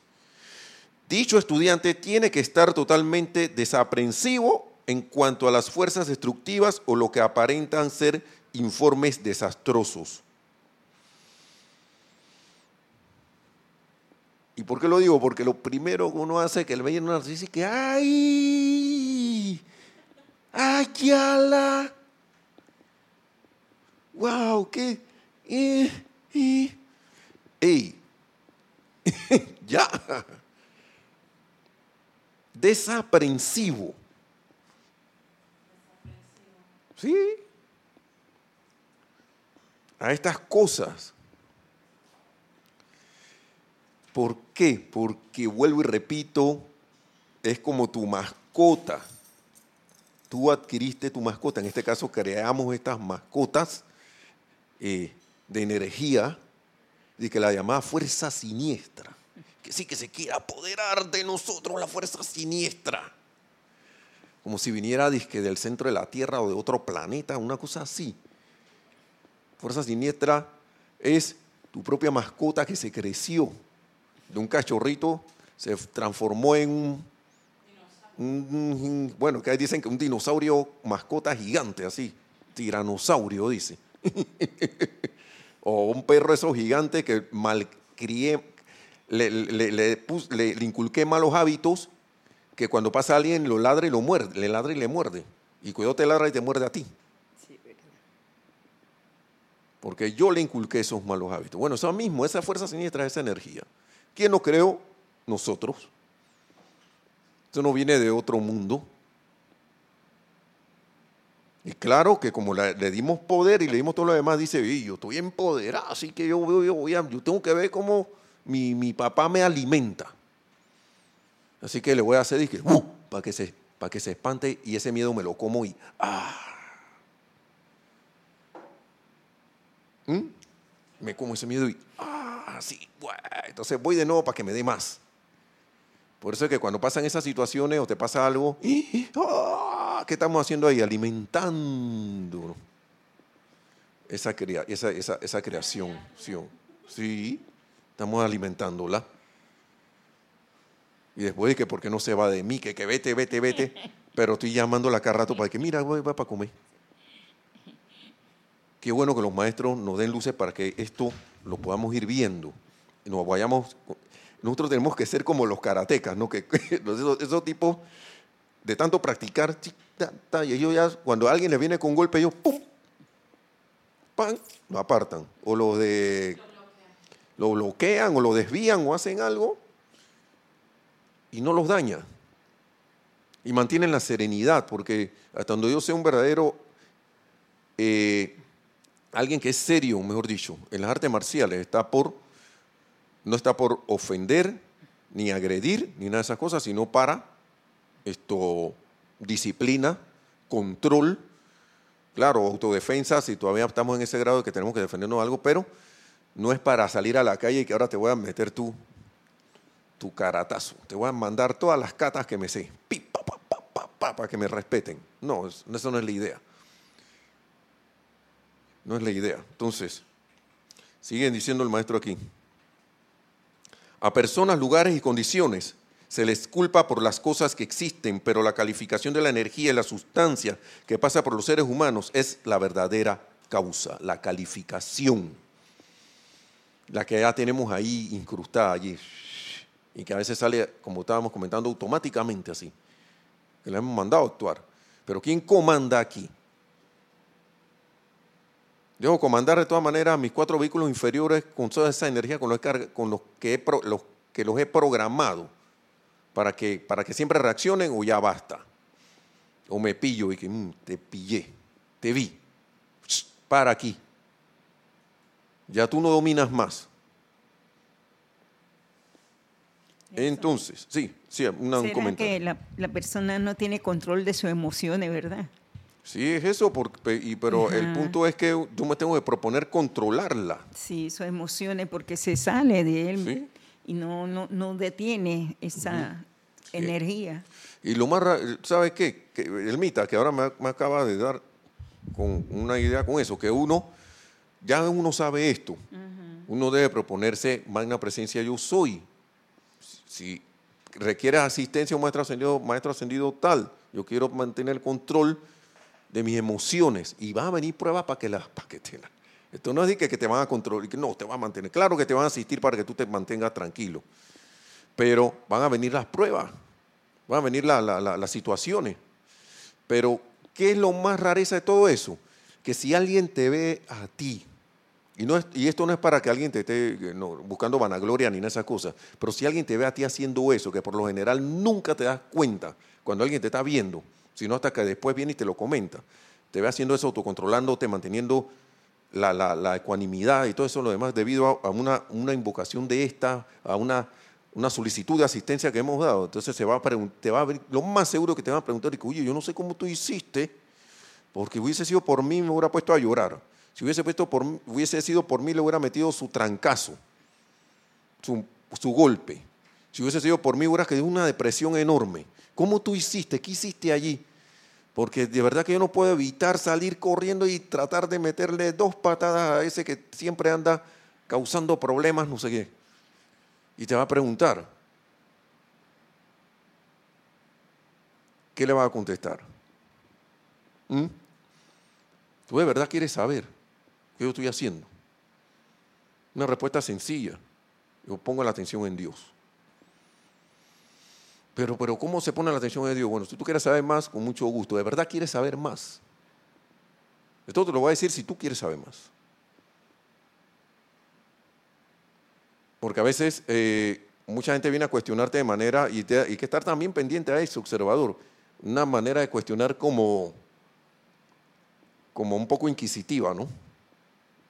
Dicho estudiante tiene que estar totalmente desaprensivo en cuanto a las fuerzas destructivas o lo que aparentan ser informes desastrosos. ¿Y por qué lo digo? Porque lo primero que uno hace es que el maestro dice que ¡ay! ¡Ay, la! ¡Wow! ¿Qué? ¡Eh! ¡Eh! ¡Ey! ¡Ya! Desaprensivo. ¿Sí? A estas cosas. ¿Por qué? Porque vuelvo y repito, es como tu mascota. Tú adquiriste tu mascota, en este caso creamos estas mascotas eh, de energía, de que la llamada fuerza siniestra, que sí que se quiere apoderar de nosotros la fuerza siniestra, como si viniera disque del centro de la Tierra o de otro planeta, una cosa así. Fuerza siniestra es tu propia mascota que se creció de un cachorrito, se transformó en un, bueno, que dicen que un dinosaurio mascota gigante, así, tiranosaurio, dice. o un perro esos gigante que malcrié, le, le, le, inculqué malos hábitos, que cuando pasa alguien lo ladra y lo muerde, le ladra y le muerde. Y cuidado te ladra y te muerde a ti. Porque yo le inculqué esos malos hábitos. Bueno, eso mismo, esa fuerza siniestra, esa energía. ¿Quién nos creó? Nosotros. Esto no viene de otro mundo. Y claro que como le, dimos poder y le dimos todo lo demás, dice, yo estoy empoderado, así que yo, yo, yo tengo que ver cómo mi, papá me alimenta. Así que le voy a hacer que, uh, para que se que se espante y ese miedo me lo como y ah. ¿Mm? Me como ese miedo y ah así. Entonces voy de nuevo para que me dé más. Por eso es que cuando pasan esas situaciones o te pasa algo, ¡ah! ¿qué estamos haciendo ahí? Alimentando esa, creación. Sí, estamos alimentándola. Y después de que porque no se va de mí, que, que vete, vete, vete, pero estoy llamándola cada rato para que, mira, voy, va para comer. Qué bueno que los maestros nos den luces para que esto lo podamos ir viendo. Nos vayamos, nosotros tenemos que ser como los karatecas, ¿no? Que, esos, tipos de tanto practicar, y ellos ya, cuando alguien les viene con un golpe, ellos ¡pum! ¡pam! lo apartan. O lo de. Lo bloquean o lo desvían o hacen algo y no los daña. Y mantienen la serenidad, porque hasta donde yo sea un verdadero eh, alguien que es serio, mejor dicho, en las artes marciales está por, no está por ofender, ni agredir, ni nada de esas cosas, sino para esto, disciplina, control, claro, autodefensa, si todavía estamos en ese grado de que tenemos que defendernos algo, pero no es para salir a la calle y que ahora te voy a meter tu, tu caratazo, te voy a mandar todas las catas que me sé, para que me respeten. No, eso no es la idea. No es la idea. Entonces, siguen diciendo el maestro aquí. A personas, lugares y condiciones se les culpa por las cosas que existen, pero la calificación de la energía y la sustancia que pasa por los seres humanos es la verdadera causa, la calificación, la que ya tenemos ahí incrustada allí, y que a veces sale, como estábamos comentando, automáticamente así, que le hemos mandado a actuar. Pero ¿quién comanda aquí? Debo comandar de todas maneras mis cuatro vehículos inferiores con toda esa energía con los que, con los que, los, que los he programado para que, para que siempre reaccionen o ya basta. O me pillo y que mm, te pillé, te vi, para aquí. Ya tú no dominas más. Entonces, sí, sí, un comentario. que la, la persona no tiene control de sus emociones, verdad? Sí, es eso, y, pero el punto es que yo me tengo que proponer controlarla. Sí, sus emociones, porque se sale de él y no, no, no, detiene esa energía. Y lo más, ¿sabes qué? Que el mita, que ahora me, acaba de dar con una idea con eso, que uno, ya uno sabe esto, uno debe proponerse magna presencia yo soy. Si requiere asistencia un maestro ascendido, maestro ascendido tal, yo quiero mantener el control de mis emociones y va a venir pruebas para que las para que te Esto no es que, que te van a controlar, no, te van a mantener. Claro que te van a asistir para que tú te mantengas tranquilo. Pero van a venir las pruebas, van a venir las situaciones. Pero, ¿qué es lo más rareza de todo eso? Que si alguien te ve a ti, y, no y esto no es para que alguien te esté buscando vanagloria ni nada de esas cosas, pero si alguien te ve a ti haciendo eso, que por lo general nunca te das cuenta cuando alguien te está viendo, sino hasta que después viene y te lo comenta, te ve haciendo eso, autocontrolándote, manteniendo la, ecuanimidad y todo eso lo demás debido a, una, invocación de esta, a una, solicitud de asistencia que hemos dado. Entonces se va te va lo más seguro que te van a preguntar, oye, yo no sé cómo tú hiciste, porque hubiese sido por mí me hubiera puesto a llorar. Si hubiese, puesto por, hubiese sido por mí le hubiera metido su trancazo, su, su golpe. Si hubiese sido por mí hubiera quedado una depresión enorme. ¿Cómo tú hiciste? ¿Qué hiciste allí? Porque de verdad que yo no puedo evitar salir corriendo y tratar de meterle dos patadas a ese que siempre anda causando problemas, no sé qué. Y te va a preguntar, ¿qué le va a contestar? ¿Mm? Tú de verdad quieres saber qué yo estoy haciendo. Una respuesta sencilla. Yo pongo la atención en Dios. Pero, pero ¿cómo se pone la atención de Dios? Bueno, si tú quieres saber más, con mucho gusto. ¿De verdad quieres saber más? Esto te lo voy a decir si tú quieres saber más. Porque a veces eh, mucha gente viene a cuestionarte de manera, y, hay que estar también pendiente a eso, observador, una manera de cuestionar como, como un poco inquisitiva, ¿no?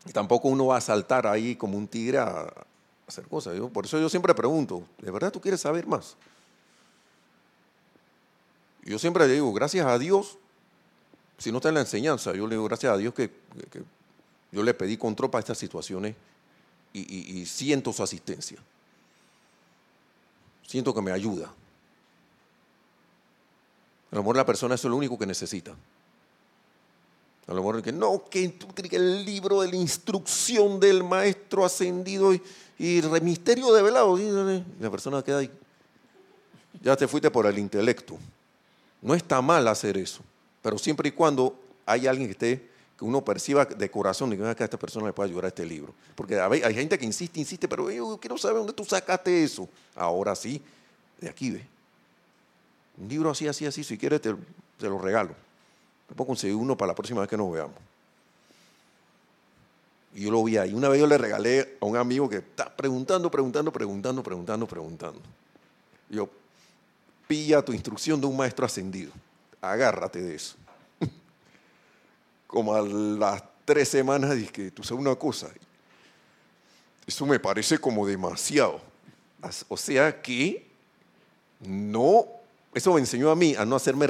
Y tampoco uno va a saltar ahí como un tigre a hacer cosas. por eso yo siempre pregunto, ¿de verdad tú quieres saber más? Yo siempre le digo, gracias a Dios, si no está en la enseñanza, yo le digo, gracias a Dios que, yo le pedí control para estas situaciones y, siento su asistencia. Siento que me ayuda. A lo mejor la persona es lo único que necesita. A lo mejor que no, que el libro de la instrucción del maestro ascendido y, y el misterio de velado. Y la persona queda ahí. Ya te fuiste por el intelecto. No está mal hacer eso, pero siempre y cuando hay alguien que esté, que uno perciba de corazón y que a esta persona le pueda ayudar a este libro. Porque hay gente que insiste, insiste, pero yo quiero saber dónde tú sacaste eso. Ahora sí, de aquí ve. Un libro así, así, así, si quieres te, te lo regalo. Me puedo conseguir uno para la próxima vez que nos veamos. Y yo lo vi ahí. Una vez yo le regalé a un amigo que está preguntando, preguntando, preguntando, preguntando, preguntando. yo, pilla tu instrucción de un maestro ascendido. Agárrate de eso. Como a las tres semanas dije, que tú sabes una cosa, eso me parece como demasiado. O sea que no, eso me enseñó a mí a no hacerme,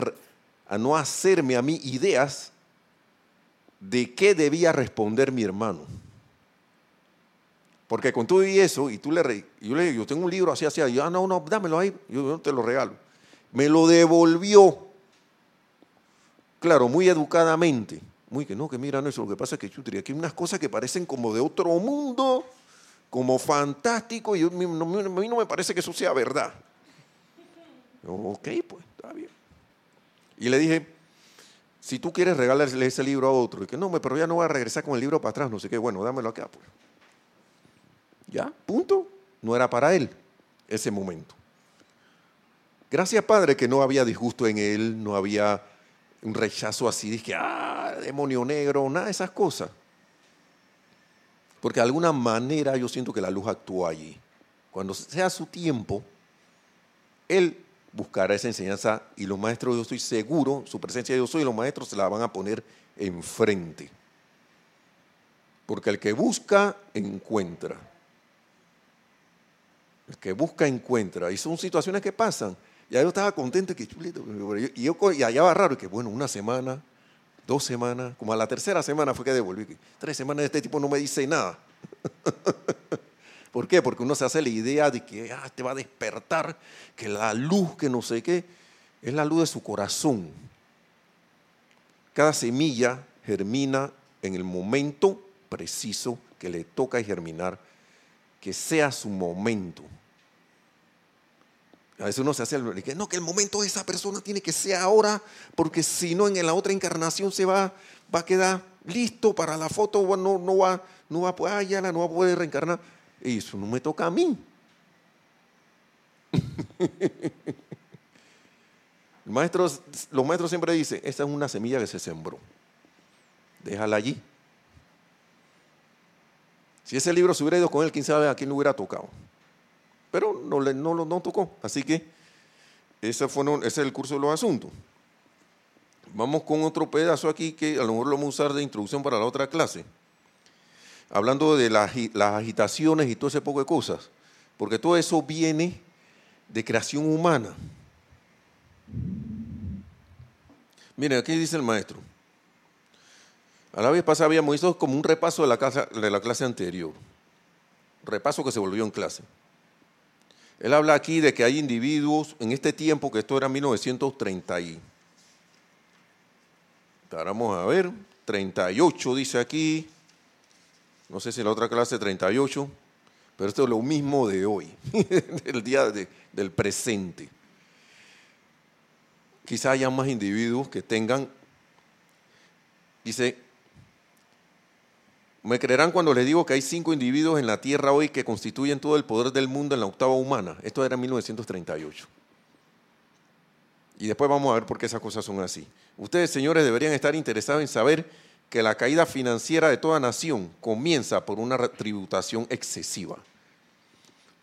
a no hacerme a mí ideas de qué debía responder mi hermano. Porque con todo y eso, y tú le, yo le yo tengo un libro así, así, yo, ah, no, no, dámelo ahí, yo te lo regalo me lo devolvió. Claro, muy educadamente. Muy que no, que mira, no, eso lo que pasa es que chutri, aquí hay unas cosas que parecen como de otro mundo, como fantástico, y a mí no me parece que eso sea verdad. ok, pues, está bien. Y le dije, si tú quieres regalarle ese libro a otro, y que no, pero ya no voy a regresar con el libro para atrás, no sé qué, bueno, dámelo acá, pues. Ya, punto. No era para él ese momento. Gracias, Padre, que no había disgusto en él, no había un rechazo así, dije, ah, demonio negro, nada de esas cosas. Porque de alguna manera yo siento que la luz actúa allí. Cuando sea su tiempo, él buscará esa enseñanza y los maestros, yo estoy seguro, su presencia yo soy y los maestros se la van a poner enfrente. Porque el que busca, encuentra. El que busca, encuentra. Y son situaciones que pasan. Ya yo estaba contento, que chulito. Y, yo, y allá va raro, que bueno, una semana, dos semanas, como a la tercera semana fue que devolví. Tres semanas este tipo no me dice nada. ¿Por qué? Porque uno se hace la idea de que ah, te va a despertar, que la luz, que no sé qué, es la luz de su corazón. Cada semilla germina en el momento preciso que le toca germinar, que sea su momento. A veces uno se hace el que no, que el momento de esa persona tiene que ser ahora, porque si no en la otra encarnación se va, va a quedar listo para la foto, no, no va, no va, pues, ah, ya no va a poder reencarnar. Y eso no me toca a mí. Maestros, los maestros siempre dicen, esta es una semilla que se sembró. Déjala allí. Si ese libro se hubiera ido con él, quién sabe a quién le hubiera tocado. Pero no, no, no tocó. Así que ese, fue, ese es el curso de los asuntos. Vamos con otro pedazo aquí que a lo mejor lo vamos a usar de introducción para la otra clase. Hablando de las, las agitaciones y todo ese poco de cosas. Porque todo eso viene de creación humana. Miren, aquí dice el maestro. A la vez pasada habíamos visto como un repaso de la, clase, de la clase anterior. Repaso que se volvió en clase. Él habla aquí de que hay individuos en este tiempo, que esto era 1930 y... Vamos a ver, 38 dice aquí. No sé si en la otra clase 38, pero esto es lo mismo de hoy, del día del presente quizá haya más individuos que tengan, dice, me creerán cuando les digo que hay cinco individuos en la Tierra hoy que constituyen todo el poder del mundo en la octava humana. Esto era en 1938. Y después vamos a ver por qué esas cosas son así. Ustedes, señores, deberían estar interesados en saber que la caída financiera de toda nación comienza por una tributación excesiva.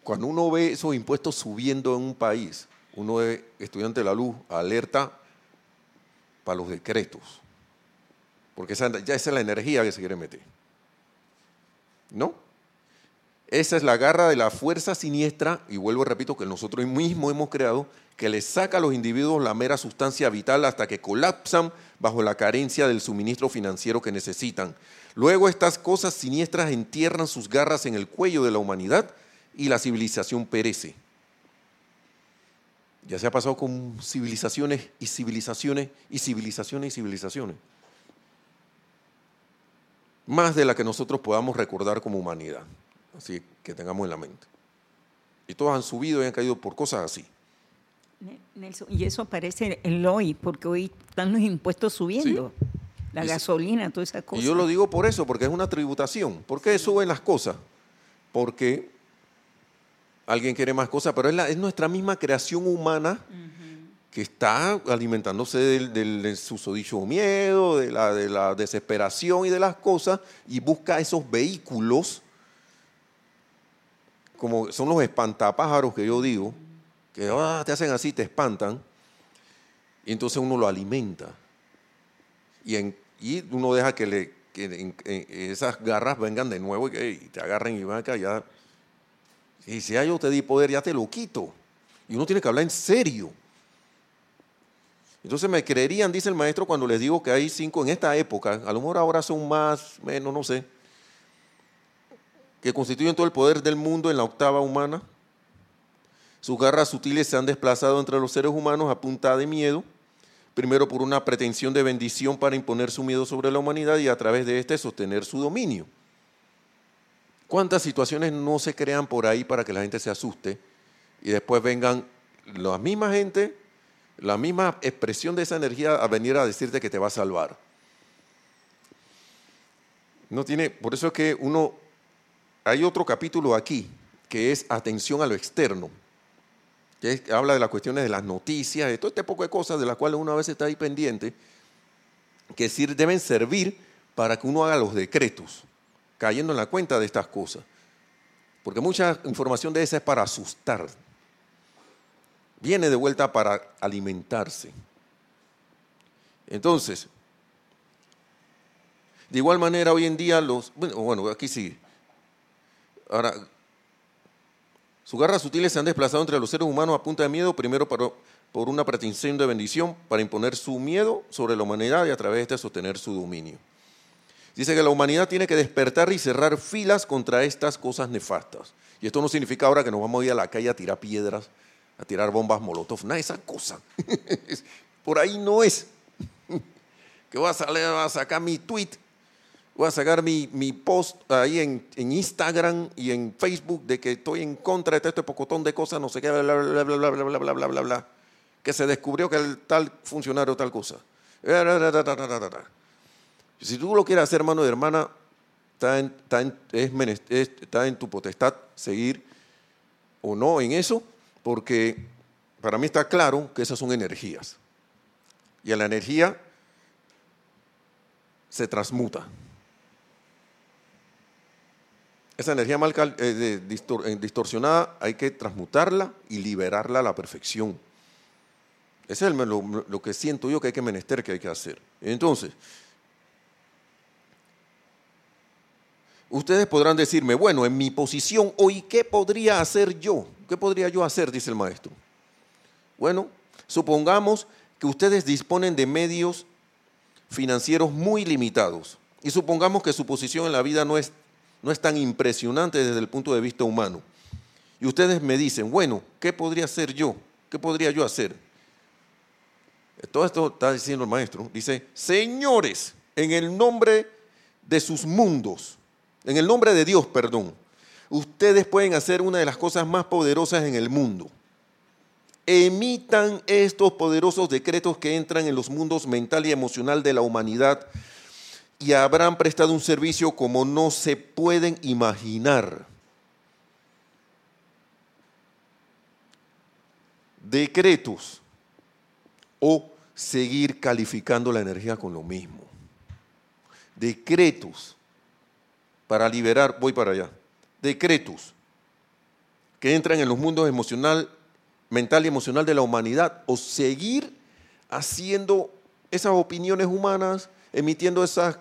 Cuando uno ve esos impuestos subiendo en un país, uno es estudiante de la luz, alerta para los decretos, porque esa, ya esa es la energía que se quiere meter. ¿No? Esa es la garra de la fuerza siniestra, y vuelvo y repito que nosotros mismos hemos creado, que les saca a los individuos la mera sustancia vital hasta que colapsan bajo la carencia del suministro financiero que necesitan. Luego estas cosas siniestras entierran sus garras en el cuello de la humanidad y la civilización perece. Ya se ha pasado con civilizaciones y civilizaciones y civilizaciones y civilizaciones. Más de la que nosotros podamos recordar como humanidad. Así que tengamos en la mente. Y todos han subido y han caído por cosas así. Nelson, y eso aparece en hoy, porque hoy están los impuestos subiendo. La gasolina, todas esas cosas. Y yo lo digo por eso, porque es una tributación. ¿Por qué suben las cosas? Porque alguien quiere más cosas, pero es, nuestra misma creación humana que está alimentándose del, susodicho miedo, de la, de la desesperación y de las cosas, y busca esos vehículos, como son los espantapájaros que yo digo, que ah, te hacen así, te espantan, y entonces uno lo alimenta. Y, uno deja que, esas garras vengan de nuevo y, te agarren y van acá, ya y si yo te di poder, ya te lo quito. Y uno tiene que hablar en serio. Entonces me creerían, dice el maestro, cuando les digo que hay cinco en esta época, a lo mejor ahora son más, menos, no sé, que constituyen todo el poder del mundo en la octava humana. Sus garras sutiles se han desplazado entre los seres humanos a punta de miedo, primero por una pretensión de bendición para imponer su miedo sobre la humanidad y a través de este sostener su dominio. ¿Cuántas situaciones no se crean por ahí para que la gente se asuste y después vengan la misma gente, la misma expresión de esa energía a venir a decirte que te va a salvar? No tiene, por eso es que uno, hay otro capítulo aquí que es atención a lo externo, que habla de las cuestiones de las noticias, de todo este poco de cosas de las cuales uno a veces está ahí pendiente, que deben servir para que uno haga los decretos cayendo en la cuenta de estas cosas. Porque mucha información de esa es para asustar. Viene de vuelta para alimentarse. Entonces, de igual manera hoy en día los... Bueno, aquí sí. Ahora, sus garras sutiles se han desplazado entre los seres humanos a punta de miedo, primero por una pretensión de bendición, para imponer su miedo sobre la humanidad y a través de este sostener su dominio. Dice que la humanidad tiene que despertar y cerrar filas contra estas cosas nefastas. Y esto no significa ahora que nos vamos a ir a la calle a tirar piedras, a tirar bombas molotov, nada, esa cosa. Por ahí no es. Que voy a, salir, a sacar mi tweet, voy a sacar mi, post ahí en, Instagram y en Facebook de que estoy en contra de este pocotón de cosas, no sé qué, bla, bla, bla, bla, bla, bla, bla, bla, bla, bla, que se descubrió que el tal funcionario tal cosa. Si tú lo quieres hacer, hermano y hermana, está en, está, en, es, está en tu potestad seguir o no en eso, porque para mí está claro que esas son energías. Y a la energía se transmuta. Esa energía mal eh, eh, distorsionada hay que transmutarla y liberarla a la perfección. Ese es lo, que siento yo que hay que menester, que hay que hacer. Entonces, ustedes podrán decirme, bueno, en mi posición hoy, ¿qué podría hacer yo? ¿Qué podría yo hacer? Dice el maestro. Bueno, supongamos que ustedes disponen de medios financieros muy limitados y supongamos que su posición en la vida no es no es tan impresionante desde el punto de vista humano. Y ustedes me dicen, bueno, ¿qué podría hacer yo? ¿Qué podría yo hacer? Todo esto está diciendo el maestro. Dice, señores, en el nombre de sus mundos, en el nombre de Dios, perdón, ustedes pueden hacer una de las cosas más poderosas en el mundo. Emitan estos poderosos decretos que entran en los mundos mental y emocional de la humanidad y habrán prestado un servicio como no se pueden imaginar. Decretos o seguir calificando la energía con lo mismo. Decretos para liberar, voy para allá. Decretos que entran en los mundos emocional, mental y emocional de la humanidad o seguir haciendo esas opiniones humanas, emitiendo esas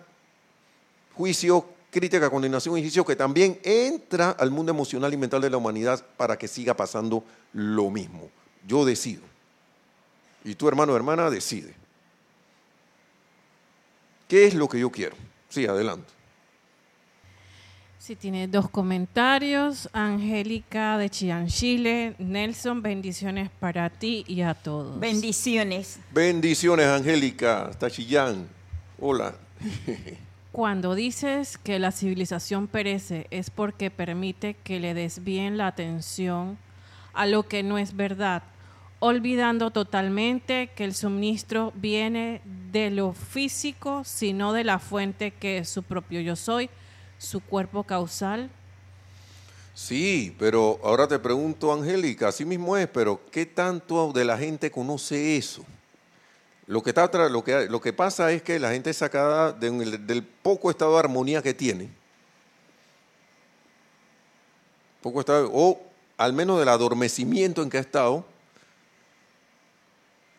juicio, crítica, condenación y juicio que también entra al mundo emocional y mental de la humanidad para que siga pasando lo mismo. Yo decido. Y tu hermano o hermana decide. ¿Qué es lo que yo quiero? Sí, adelante. Sí, tiene dos comentarios. Angélica de Chillán, Chile. Nelson, bendiciones para ti y a todos. Bendiciones. Bendiciones, Angélica. Hasta Chillán. Hola. Cuando dices que la civilización perece es porque permite que le desvíen la atención a lo que no es verdad, olvidando totalmente que el suministro viene de lo físico, sino de la fuente que es su propio yo soy, su cuerpo causal. Sí, pero ahora te pregunto, Angélica, así mismo es, pero ¿qué tanto de la gente conoce eso? Lo que, está, lo, que, lo que pasa es que la gente es sacada del poco estado de armonía que tiene, poco estado, o al menos del adormecimiento en que ha estado.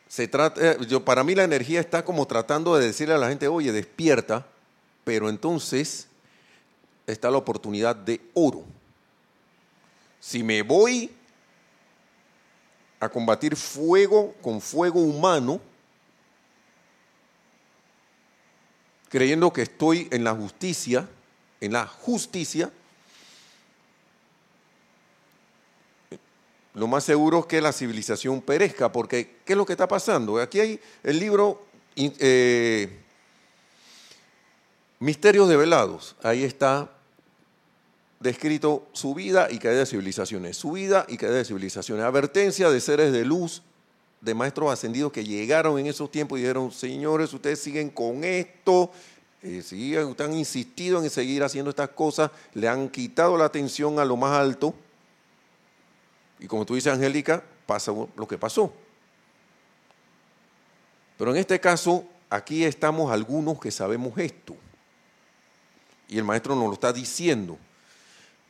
Se trata, eh, yo, para mí la energía está como tratando de decirle a la gente, oye, despierta, pero entonces está la oportunidad de oro. Si me voy a combatir fuego con fuego humano, creyendo que estoy en la justicia, en la justicia, lo más seguro es que la civilización perezca, porque ¿qué es lo que está pasando? Aquí hay el libro eh, Misterios Develados, ahí está descrito su vida y caída de civilizaciones, su vida y caída de civilizaciones, advertencia de seres de luz, de maestros ascendidos que llegaron en esos tiempos y dijeron, señores, ustedes siguen con esto, eh, siguen, ustedes han insistido en seguir haciendo estas cosas, le han quitado la atención a lo más alto. Y como tú dices, Angélica, pasa lo que pasó. Pero en este caso, aquí estamos algunos que sabemos esto. Y el maestro nos lo está diciendo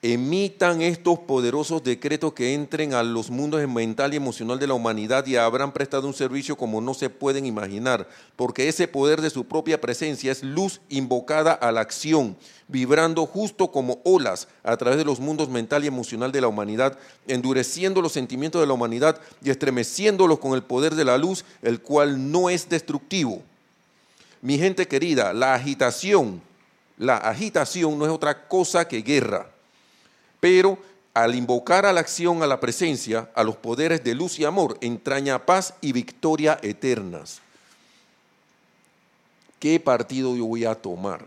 emitan estos poderosos decretos que entren a los mundos mental y emocional de la humanidad y habrán prestado un servicio como no se pueden imaginar, porque ese poder de su propia presencia es luz invocada a la acción, vibrando justo como olas a través de los mundos mental y emocional de la humanidad, endureciendo los sentimientos de la humanidad y estremeciéndolos con el poder de la luz, el cual no es destructivo. Mi gente querida, la agitación, la agitación no es otra cosa que guerra pero al invocar a la acción, a la presencia, a los poderes de luz y amor, entraña paz y victoria eternas. ¿Qué partido yo voy a tomar?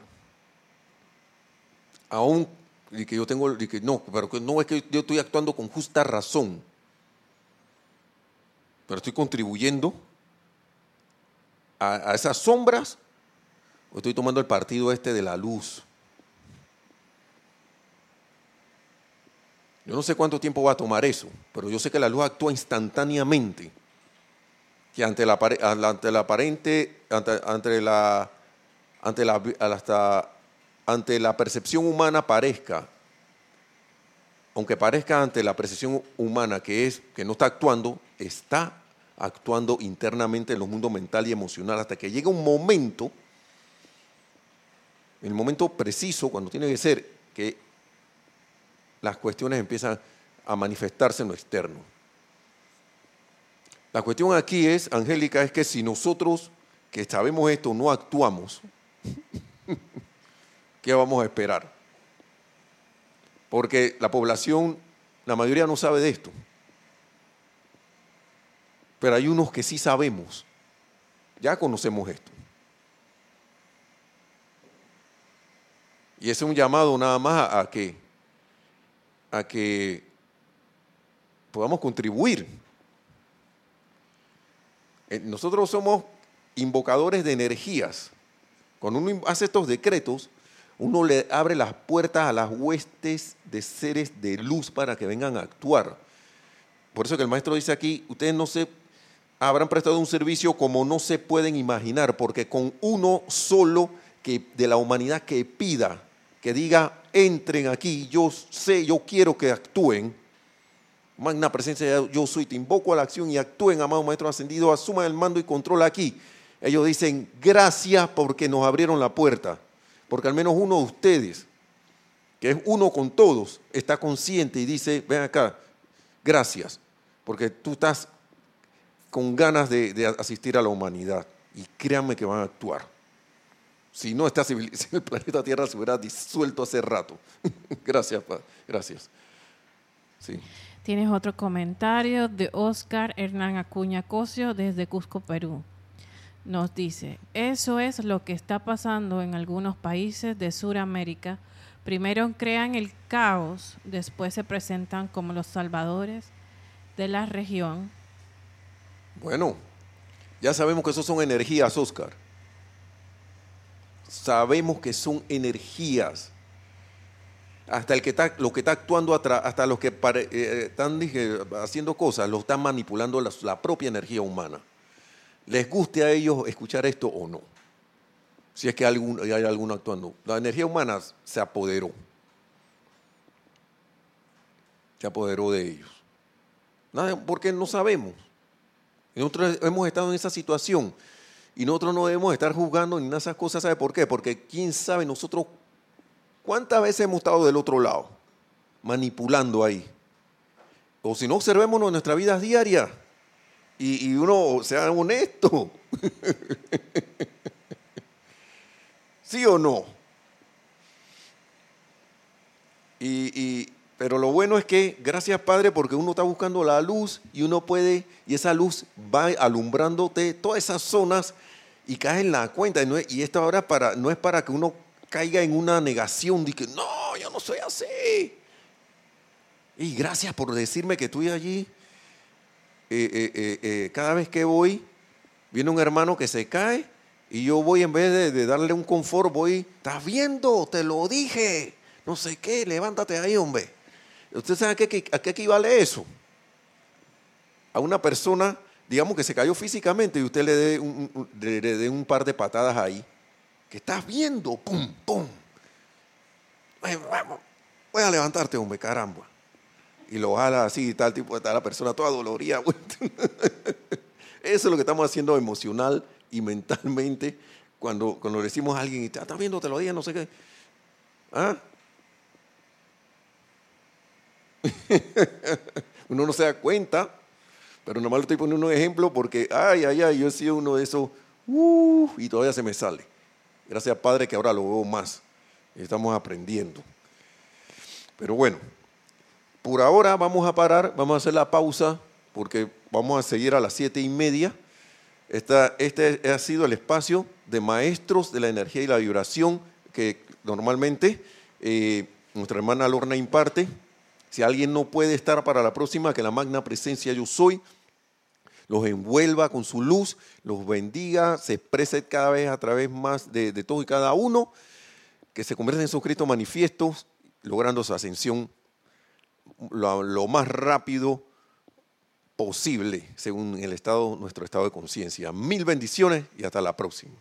Aún que yo tengo, que no, pero no es que yo estoy actuando con justa razón, pero estoy contribuyendo a, a esas sombras, o estoy tomando el partido este de la luz. Yo no sé cuánto tiempo va a tomar eso, pero yo sé que la luz actúa instantáneamente. Que ante la, ante la aparente, ante, la, ante la, hasta, ante la percepción humana parezca, aunque parezca ante la percepción humana que es que no está actuando, está actuando internamente en los mundos mental y emocional hasta que llega un momento, el momento preciso, cuando tiene que ser, que las cuestiones empiezan a manifestarse en lo externo. La cuestión aquí es, Angélica, es que si nosotros que sabemos esto no actuamos, ¿qué vamos a esperar? Porque la población, la mayoría no sabe de esto. Pero hay unos que sí sabemos. Ya conocemos esto. Y es un llamado nada más a, que, a que podamos contribuir. Eh, nosotros somos invocadores de energías. Cuando uno hace estos decretos, uno le abre las puertas a las huestes de seres de luz para que vengan a actuar. Por eso que el maestro dice aquí, ustedes no se habrán prestado un servicio como no se pueden imaginar, porque con uno solo que de la humanidad que pida, que diga, entren aquí, yo sé, yo quiero que actúen, magna presencia yo soy, te invoco a la acción y actúen, amado Maestro Ascendido, asuman el mando y control aquí. Ellos dicen, gracias porque nos abrieron la puerta porque al menos uno de ustedes, que es uno con todos, está consciente y dice, ven acá, gracias, porque tú estás con ganas de, asistir a la humanidad y créanme que van a actuar. Si no, está el planeta Tierra se hubiera disuelto hace rato. gracias, gracias. Sí. Tienes otro comentario de Oscar Hernán Acuña Cosio desde Cusco, Perú nos dice, eso es lo que está pasando en algunos países de Sudamérica. Primero crean el caos, después se presentan como los salvadores de la región. Bueno, ya sabemos que eso son energías, Oscar. Sabemos que son energías. Hasta el que está, lo que está actuando atrás, hasta los que eh, están haciendo cosas, lo están manipulando la propia energía humana les guste a ellos escuchar esto o no. Si es que hay, hay alguno actuando. La energía humana se apoderó. Se apoderó de ellos. porque no sabemos. Nosotros hemos estado en esa situación y nosotros no debemos estar juzgando ni nada esas cosas. ¿Sabe por qué? Porque quién sabe nosotros cuántas veces hemos estado del otro lado, manipulando ahí. O si no, observémonos en nuestra vida diaria y, uno sea honesto. ¿Sí o no? Y, pero lo bueno es que, gracias Padre, porque uno está buscando la luz y uno puede, y esa luz va alumbrándote todas esas zonas y cae en la cuenta. Y, esta hora para, no es para que uno caiga en una negación de que no, yo no soy así. Y gracias por decirme que estoy allí eh, eh, eh, cada vez que voy, viene un hermano que se cae y yo voy en vez de, darle un confort, voy, estás viendo, te lo dije, no sé qué, levántate ahí, hombre. ¿Usted sabe a qué, a qué equivale eso? A una persona, digamos que se cayó físicamente y usted le dé un, le, un par de patadas ahí, que estás viendo, pum, pum. Voy a levantarte, hombre, caramba y lo jala así, tal tipo, está la persona toda dolorida. Eso es lo que estamos haciendo emocional y mentalmente cuando, cuando decimos a alguien, estás viendo, te lo dije, no sé qué. ¿Ah? uno no se da cuenta, pero nomás estoy poniendo un ejemplo porque, ay, ay, ay, yo he sido uno de esos, uh, y todavía se me sale. Gracias, Padre, que ahora lo veo más. Estamos aprendiendo. Pero bueno, por ahora vamos a parar, vamos a hacer la pausa porque vamos a seguir a las siete y media. este ha sido el espacio de maestros de la energía y la vibración que normalmente eh, nuestra hermana Lorna imparte. Si alguien no puede estar para la próxima, que la magna presencia yo soy los envuelva con su luz, los bendiga, se exprese cada vez a través más de, de todo y cada uno, que se convierten en sus Cristo manifiestos, logrando su ascensión lo, más rápido posible según el estado, nuestro estado de conciencia. Mil bendiciones y hasta la próxima.